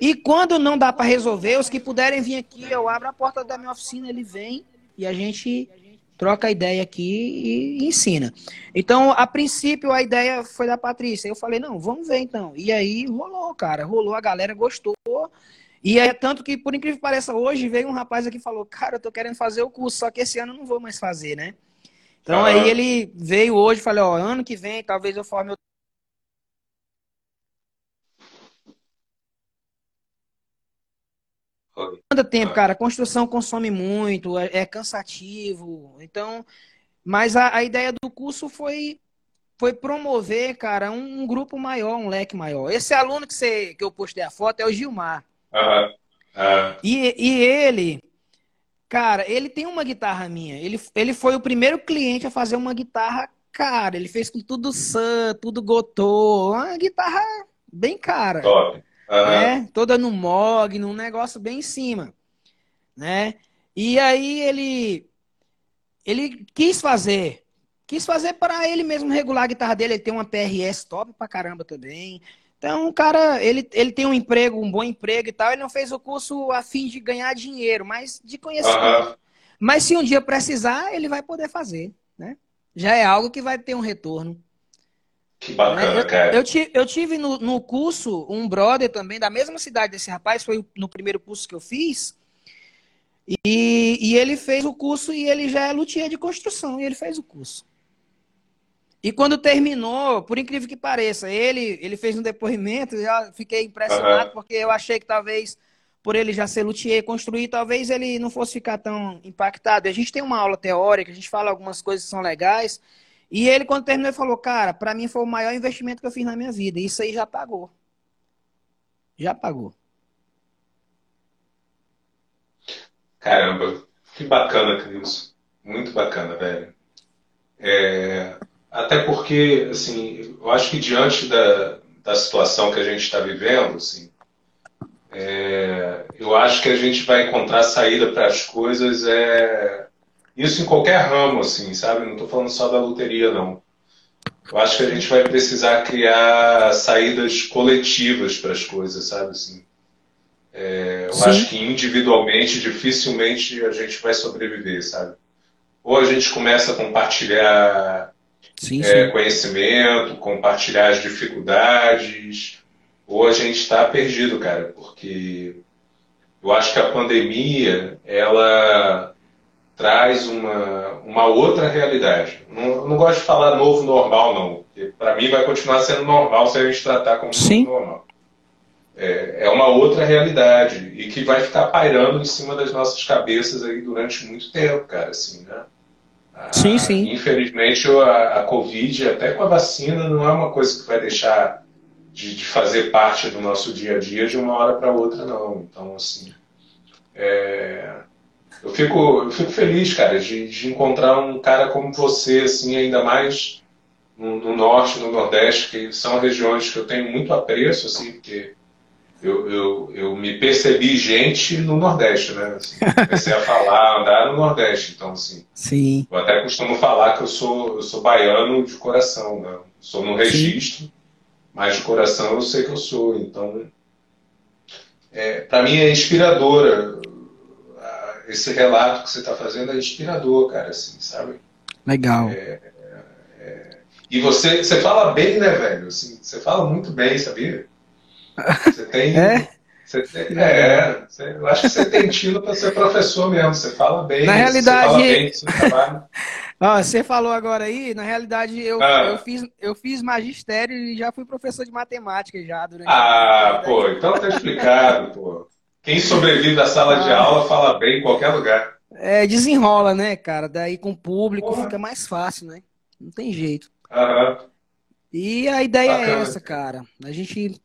e quando não dá para resolver, os que puderem vir aqui, eu abro a porta da minha oficina, ele vem e a gente troca a ideia aqui e ensina. Então, a princípio, a ideia foi da Patrícia. Eu falei, não, vamos ver então. E aí rolou, cara. Rolou, a galera gostou. E é tanto que, por incrível que pareça, hoje veio um rapaz aqui e falou, cara, eu tô querendo fazer o curso, só que esse ano eu não vou mais fazer, né? Então, ah. aí ele veio hoje e falou, ó, ano que vem talvez eu forme Manda tempo, cara. A construção consome muito, é, é cansativo. Então, mas a, a, ideia do curso foi foi promover, cara, um, um, grupo maior, um leque maior. Esse aluno que, você, que eu postei a foto é o Gilmar. Uhum. Uhum. E, e ele, cara, ele tem uma guitarra minha. Ele, ele foi o primeiro cliente a fazer uma guitarra cara. Ele fez com tudo Sun, tudo Gotô. Uma guitarra bem cara. Top né? Toda no MOG, num negócio bem em cima, né? E aí ele ele quis fazer, quis fazer para ele mesmo regular a guitarra dele, ele tem uma PRS top pra caramba também. Então, o cara, ele, ele tem um emprego, um bom emprego e tal, ele não fez o curso a fim de ganhar dinheiro, mas de conhecimento. Mas se um dia precisar, ele vai poder fazer, né? Já é algo que vai ter um retorno. Que bacana, eu, cara. Eu, eu tive no, no, curso um brother também, da mesma cidade desse rapaz, foi no primeiro curso que eu fiz. E, e ele fez o curso e ele já é luthier de construção, e ele fez o curso. E quando terminou, por incrível que pareça, ele, ele fez um depoimento, já fiquei impressionado, uhum. porque eu achei que talvez, por ele já ser luthier construir, talvez ele não fosse ficar tão impactado. A gente tem uma aula teórica, a gente fala algumas coisas que são legais, e ele, quando terminou, ele falou: Cara, para mim foi o maior investimento que eu fiz na minha vida. Isso aí já pagou. Já pagou. Caramba, que bacana, Cris. Muito bacana, velho. É, até porque, assim, eu acho que diante da, da situação que a gente está vivendo, assim, é, eu acho que a gente vai encontrar saída para as coisas é, isso em qualquer ramo, assim, sabe? Não estou falando só da loteria, não. Eu acho que a gente vai precisar criar saídas coletivas para as coisas, sabe? Assim, é, eu Sim. acho que individualmente, dificilmente a gente vai sobreviver, sabe? Ou a gente começa a compartilhar sim, é, sim. conhecimento, compartilhar as dificuldades, ou a gente está perdido, cara, porque eu acho que a pandemia, ela traz uma, uma outra realidade. Não, não gosto de falar novo normal, não. Para mim vai continuar sendo normal se a gente tratar como Sim. normal. É, é uma outra realidade e que vai ficar pairando em cima das nossas cabeças aí durante muito tempo, cara, assim, né? A, sim, sim. Infelizmente a, a Covid, até com a vacina, não é uma coisa que vai deixar de, de fazer parte do nosso dia a dia de uma hora para outra, não. Então, assim, é, eu fico, eu fico feliz, cara, de, de encontrar um cara como você, assim, ainda mais no, no, norte, no nordeste, que são regiões que eu tenho muito apreço, assim, porque eu, eu, eu me percebi gente no nordeste, né? Assim, comecei a falar, andar no nordeste, então, assim. Sim. Eu até costumo falar que eu sou, eu sou baiano de coração, né? Sou no registro, Sim. mas de coração eu sei que eu sou, então. É, para mim é inspiradora esse relato que você está fazendo é inspirador, cara, assim, sabe? Legal. É, é, e você, você fala bem, né, velho? Assim, você fala muito bem, sabia? Você tem. é? Você tem, é, você, eu acho que você tem tino para ser professor mesmo. Você fala bem. Na realidade. Você, fala bem, Ó, você falou agora aí, na realidade eu, ah. eu, fiz, eu fiz magistério e já fui professor de matemática já durante Ah, pô, então tá explicado, pô. Quem sobrevive à sala de ah. aula fala bem em qualquer lugar. É, desenrola, né, cara? Daí com o público Porra. fica mais fácil, né? Não tem jeito. Aham. E a ideia é Bacana. é essa, cara. A gente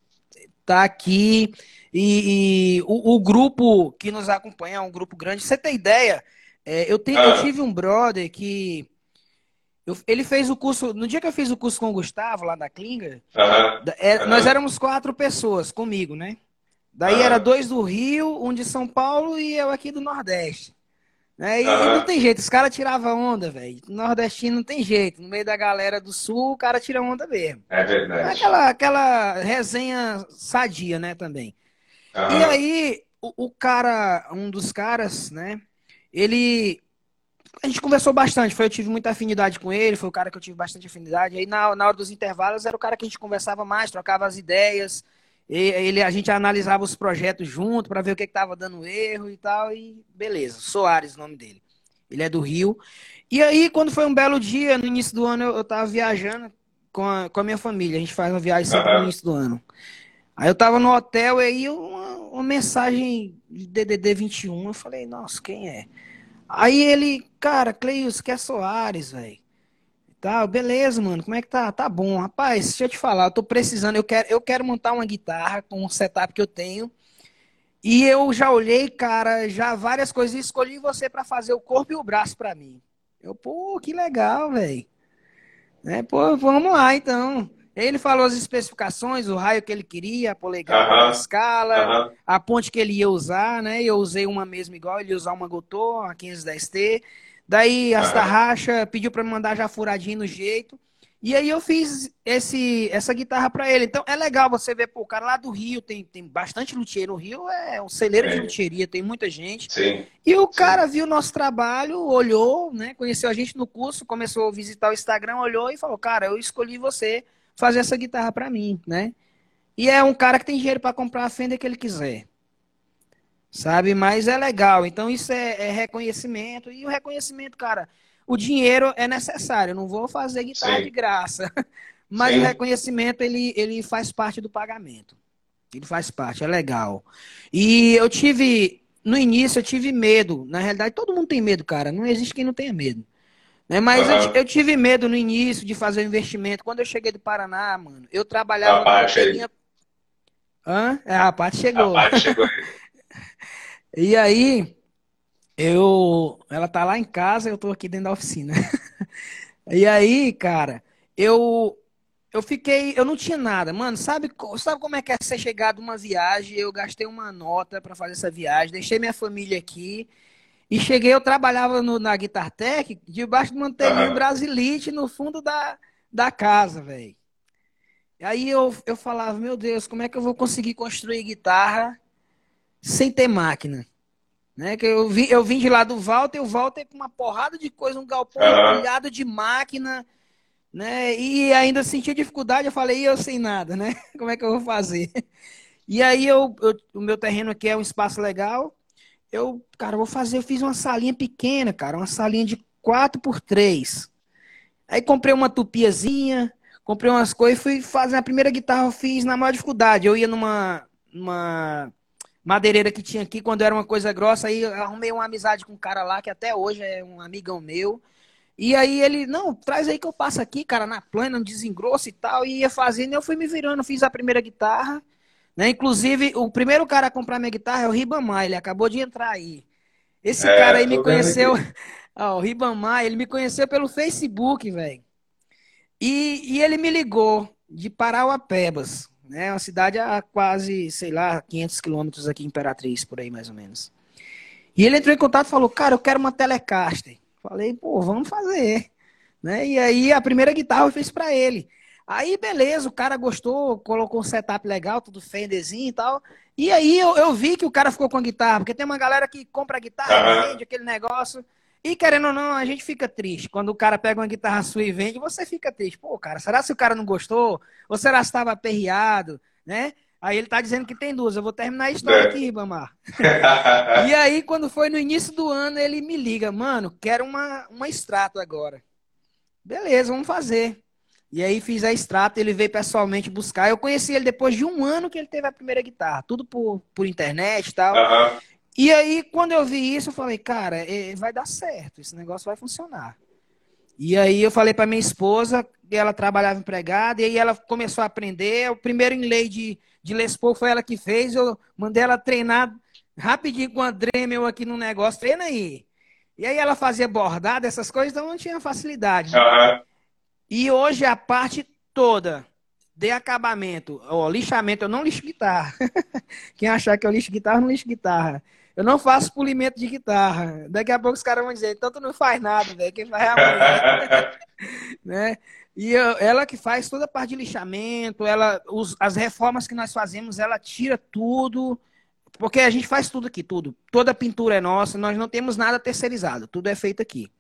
tá aqui e, e o, o, grupo que nos acompanha é um grupo grande. Você tem ideia? É, eu, te, ah. eu tive um brother que eu, ele fez o curso. No dia que eu fiz o curso com o Gustavo, lá da Klinga, é, nós éramos quatro pessoas comigo, né? Daí ah. era dois do Rio, um de São Paulo e eu aqui do Nordeste. Né? E, ah. não tem jeito, os caras tiravam onda, velho. Nordestino não tem jeito. No meio da galera do Sul, o cara tira onda mesmo. É verdade. Aquela, aquela resenha sadia, né, também. Ah. E aí, o, o cara, um dos caras, né, ele a gente conversou bastante, foi, eu tive muita afinidade com ele, foi o cara que eu tive bastante afinidade. Aí na, na hora dos intervalos era o cara que a gente conversava mais, trocava as ideias, ele, a gente analisava os projetos junto para ver o que estava dando erro e tal, e beleza. Soares, o nome dele. Ele é do Rio. E aí, quando foi um belo dia, no início do ano, eu, eu tava viajando com a, com a minha família. A gente faz uma viagem sempre no início do ano. Aí eu tava no hotel e aí uma, uma mensagem de DDD 21. Eu falei, nossa, quem é? Aí ele, cara, Cleius, que é Soares, velho. Tá, beleza, mano. Como é que tá? Tá bom. Rapaz, deixa eu te falar, eu tô precisando, eu quero, eu quero montar uma guitarra com o setup que eu tenho. E eu já olhei, cara, já várias coisas e escolhi você para fazer o corpo e o braço para mim. Eu, pô, que legal, velho. É, pô, vamos lá então. Ele falou as especificações, o raio que ele queria, a polegada, uh -huh. a escala, uh -huh. a ponte que ele ia usar, né? Eu usei uma mesma igual, ele ia usar uma Gotô, uma 510T. Daí a Tarraxa pediu para me mandar já furadinho no jeito. E aí eu fiz esse, essa guitarra para ele. Então é legal você ver, pô, o cara lá do Rio tem, tem bastante luthier. O Rio é um celeiro Sim. de luthieria, tem muita gente. Sim. E o Sim. cara viu o nosso trabalho, olhou, né? Conheceu a gente no curso, começou a visitar o Instagram, olhou e falou: Cara, eu escolhi você fazer essa guitarra para mim, né? E é um cara que tem dinheiro para comprar a fenda que ele quiser sabe? Mas é legal. Então isso é, é, reconhecimento. E o reconhecimento, cara, o dinheiro é necessário. Eu não vou fazer guitarra Sim. de graça. Mas Sim. o reconhecimento, ele, ele faz parte do pagamento. Ele faz parte, é legal. E eu tive, no início, eu tive medo. Na realidade, todo mundo tem medo, cara. Não existe quem não tenha medo. Né? Mas uhum. eu, eu, tive medo no início de fazer o investimento. Quando eu cheguei do Paraná, mano, eu trabalhava. A parte Hã? É, a parte chegou. A parte chegou. E aí, eu. Ela tá lá em casa, eu tô aqui dentro da oficina. e aí, cara, eu. Eu fiquei. Eu não tinha nada. Mano, sabe, sabe como é que é você chegar de uma viagem? Eu gastei uma nota para fazer essa viagem, deixei minha família aqui. E cheguei, eu trabalhava no, na Guitar Tech, debaixo do mantelinho uhum. Brasilite, no fundo da, da casa, velho. Aí eu, eu falava, meu Deus, como é que eu vou conseguir construir guitarra sem ter máquina. Né? Que eu, vim, eu vim de lá do Walter, e o Walter com uma porrada de coisa, um galpão uhum. de máquina, né? E ainda sentia dificuldade, eu falei, e eu sem nada, né? Como é que eu vou fazer? E aí eu, eu, o meu terreno aqui é um espaço legal. eu, cara, vou fazer, eu fiz uma salinha pequena, cara, uma salinha de 4 por 3 Aí comprei uma tupiazinha, comprei umas coisas e fui fazer a primeira guitarra, eu fiz na maior dificuldade. Eu ia numa, numa madeireira que tinha aqui, quando era uma coisa grossa, aí arrumei uma amizade com um cara lá, que até hoje é um amigão meu. E aí ele, não, traz aí que eu passo aqui, cara, na plana, no desengrosso e tal, e ia fazendo, eu fui me virando, fiz a primeira guitarra, né? Inclusive, o primeiro cara a comprar minha guitarra é o Ribamar, ele acabou de entrar aí. Esse é, cara aí me conheceu, ó, o Ribamar, ele me conheceu pelo Facebook, velho. E, e ele me ligou de Parauapebas, né? Uma cidade a quase, sei lá, 500 quilômetros aqui em Imperatriz, por aí mais ou menos. E ele entrou em contato e falou, cara, eu quero uma Telecaster. Falei, pô, vamos fazer. Né? E aí a primeira guitarra eu fiz para ele. Aí, beleza, o cara gostou, colocou um setup legal, tudo Fenderzinho e tal. E aí eu, eu vi que o cara ficou com a guitarra, porque tem uma galera que compra a guitarra, vende aquele negócio. E querendo ou não, a gente fica triste. Quando o cara pega uma guitarra sua e vende, você fica triste. Pô, cara, será se o cara não gostou? Ou será se estava aperreado, né? Aí ele tá dizendo que tem duas. Eu vou terminar a história é. aqui, Ribamar. e aí, quando foi no início do ano, ele me liga, mano, quero uma, uma extrato agora. Beleza, vamos fazer. E aí fiz a extrato, ele veio pessoalmente buscar. Eu conheci ele depois de um ano que ele teve a primeira guitarra, tudo por, por internet e tal. Uhum. E aí, quando eu vi isso, eu falei, cara, é, vai dar certo, esse negócio vai funcionar. E aí eu falei para minha esposa, ela trabalhava empregada, e aí ela começou a aprender. O primeiro inlay de de Les Paul foi ela que fez. Eu mandei ela treinar rapidinho com a Dremel aqui no negócio. Treina aí. E aí ela fazia bordado, essas coisas, então não tinha facilidade. Uhum. E hoje a parte toda de acabamento, ó, lixamento, eu não lixo guitarra. Quem achar que eu lixo guitarra, não lixo guitarra. Eu não faço polimento de guitarra. Daqui a pouco os caras vão dizer, então tu não faz nada, velho. Quem faz é a né? E eu, ela que faz toda a parte de lixamento, ela, os, as reformas que nós fazemos, ela tira tudo, porque a gente faz tudo aqui, tudo. Toda a pintura é nossa, nós não temos nada terceirizado, tudo é feito aqui.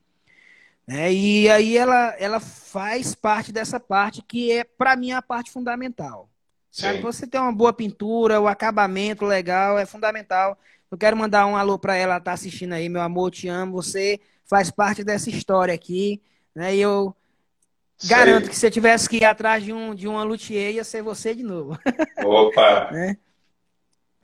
É, e aí ela, ela faz parte dessa parte que é, para mim, a parte fundamental. Sabe? Você ter uma boa pintura, o acabamento legal é fundamental. Eu quero mandar um alô para ela, tá assistindo aí, meu amor, te amo. Você faz parte dessa história aqui, né? E eu Garanto que se eu tivesse que ir atrás de, um, de uma luthier, ia ser você de novo. Opa! né?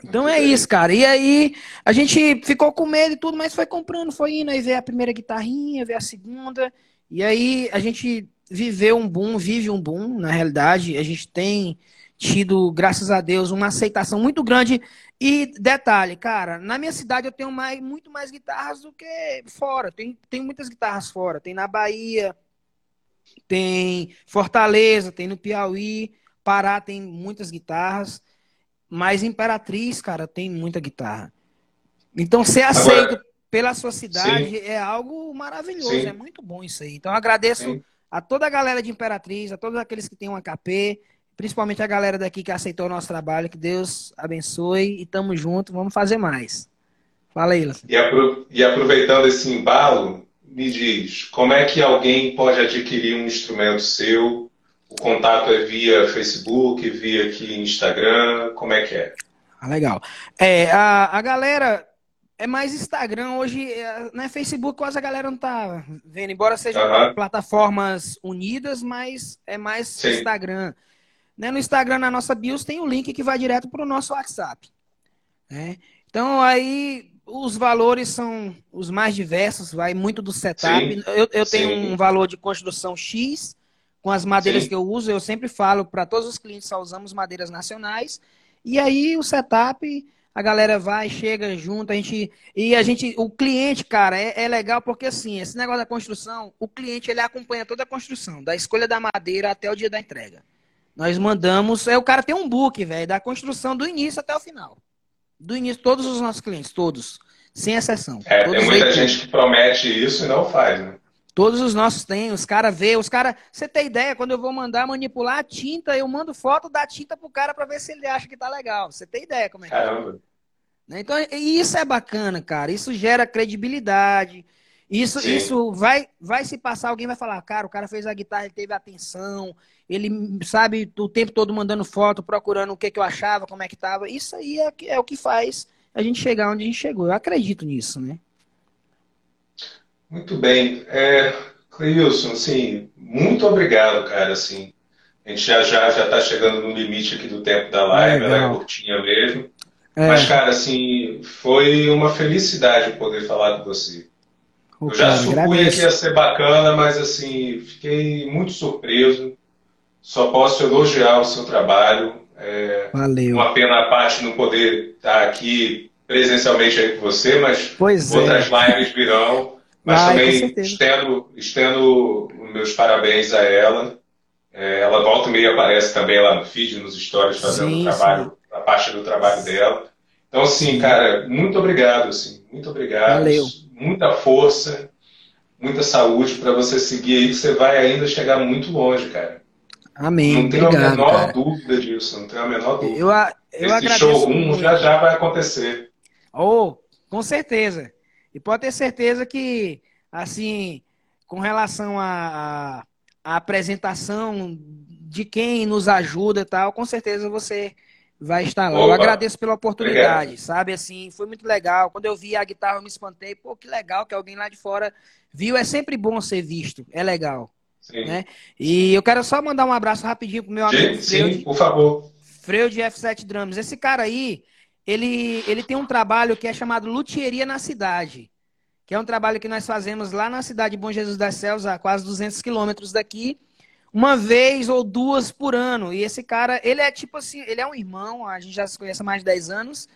Então é isso, cara. E aí a gente ficou com medo e tudo, mas foi comprando, foi indo aí ver a primeira guitarrinha, ver a segunda. E aí a gente viveu um boom, vive um boom, na realidade. A gente tem tido, graças a Deus, uma aceitação muito grande. E detalhe, cara, na minha cidade eu tenho mais, muito mais guitarras do que fora. Tem, tem muitas guitarras fora. Tem na Bahia, tem Fortaleza, tem no Piauí, Pará tem muitas guitarras, mas Imperatriz, cara, tem muita guitarra. Então, ser aceito Agora, pela sua cidade sim. é algo maravilhoso, sim. é muito bom isso aí. Então, agradeço sim. a toda a galera de Imperatriz, a todos aqueles que têm um KP, principalmente a galera daqui que aceitou o nosso trabalho, que Deus abençoe e tamo junto, vamos fazer mais. Fala aí, E, apro e aproveitando esse embalo, me diz, como é que alguém pode adquirir um instrumento seu? O contato é via Facebook, via aqui Instagram, como é que é? Ah, legal. É, a, a galera é mais Instagram hoje, é, né? Facebook quase a galera não tá vendo, embora sejam plataformas unidas, mas é mais Sim. Instagram. Né? No Instagram, na nossa bios, tem o um link que vai direto para o nosso WhatsApp. Né? Então aí os valores são os mais diversos, vai muito do setup. Sim, eu, eu tenho sim. um valor de construção X com as madeiras sim. que eu uso. Eu sempre falo para todos os clientes só usamos madeiras nacionais. E aí o setup, a galera vai, chega junto, a gente e a gente, o cliente, cara, é, é legal porque assim, esse negócio da construção, o cliente ele acompanha toda a construção, da escolha da madeira até o dia da entrega. Nós mandamos, é o cara tem um book, velho, da construção do início até o final do início, todos os nossos clientes, todos, sem exceção. É, tem muita gente que promete isso e não faz, né? Todos os nossos têm, os caras vê, os caras. Você tem ideia, quando eu vou mandar manipular a tinta, eu mando foto da tinta pro cara para ver se ele acha que tá legal. Você tem ideia como é que é? Caramba. é? Então, isso é bacana, cara. Isso gera credibilidade. Isso, isso vai, vai se passar, alguém vai falar, cara, o cara fez a guitarra, ele teve atenção, ele sabe o tempo todo mandando foto, procurando o que, que eu achava, como é que tava. Isso aí é, é o que faz a gente chegar onde a gente chegou. Eu acredito nisso, né? Muito bem. É, Cleilson, assim, muito obrigado, cara, assim. A gente já já já está chegando no limite aqui do tempo da live, ela é curtinha mesmo. É. Mas, cara, assim, foi uma felicidade poder falar com você. Eu já supunha que ia ser bacana, mas assim, fiquei muito surpreso. Só posso elogiar o seu trabalho. É Valeu. Uma pena a parte não poder estar aqui presencialmente aí com você, mas pois outras é. lives virão. Mas Ai, também estendo, estendo meus parabéns a ela. É, ela volta e meia aparece também lá no feed, nos stories, fazendo sim, trabalho, sim. a parte do trabalho dela. Então, assim, cara, muito obrigado, assim, muito obrigado. Valeu. Muita força, muita saúde para você seguir aí, que você vai ainda chegar muito longe, cara. Amém. Não tenho obrigado, a menor cara. dúvida disso, não tenho a menor dúvida. Eu, eu Esse show 1 já já vai acontecer. Oh, com certeza. E pode ter certeza que, assim, com relação à apresentação de quem nos ajuda e tal, com certeza você vai estar lá. Opa. Eu agradeço pela oportunidade, Obrigado. sabe? Assim, foi muito legal. Quando eu vi a guitarra, eu me espantei. Pô, que legal que alguém lá de fora viu. É sempre bom ser visto. É legal. Sim. Né? E eu quero só mandar um abraço rapidinho pro meu amigo sim, Freud. Por favor. Freud F7 Drums. Esse cara aí, ele, ele tem um trabalho que é chamado Luthieria na Cidade. Que é um trabalho que nós fazemos lá na cidade de Bom Jesus das Céus, a quase 200 quilômetros daqui uma vez ou duas por ano. E esse cara, ele é tipo assim, ele é um irmão, a gente já se conhece há mais de 10 anos.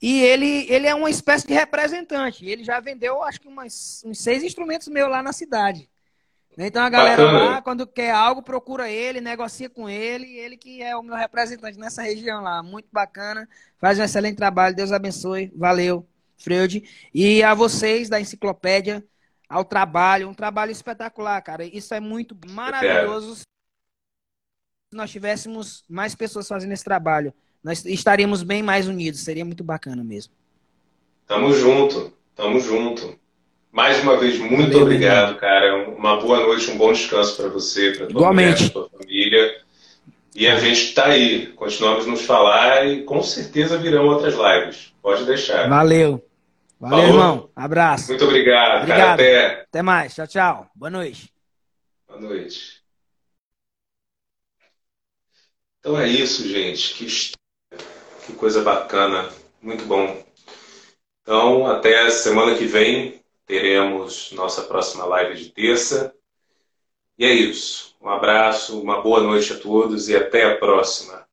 E ele, ele é uma espécie de representante. Ele já vendeu, acho que umas, uns seis instrumentos meus lá na cidade. Então a galera Bacana. lá, quando quer algo, procura ele, negocia com ele. Ele que é o meu representante nessa região lá. Muito bacana. Faz um excelente trabalho. Deus abençoe. Valeu, Freud. E a vocês da enciclopédia ao trabalho, um trabalho espetacular, cara. Isso é muito maravilhoso. Se nós tivéssemos mais pessoas fazendo esse trabalho, nós estaríamos bem mais unidos. Seria muito bacana mesmo. Tamo junto, tamo junto. Mais uma vez, muito Valeu, obrigado, cara. Uma boa noite, um bom descanso para você, para tua Igualmente. mulher, tua família. E a gente está aí, continuamos nos falar e com certeza virão outras lives. Pode deixar. Valeu. Valeu, Falou. irmão. Abraço. Muito obrigado, obrigado. Cara, até. Até mais. Tchau, tchau. Boa noite. Boa noite. Então é isso, gente. Que, que coisa bacana. Muito bom. Então, até semana que vem teremos nossa próxima live de terça. E é isso. Um abraço, uma boa noite a todos e até a próxima.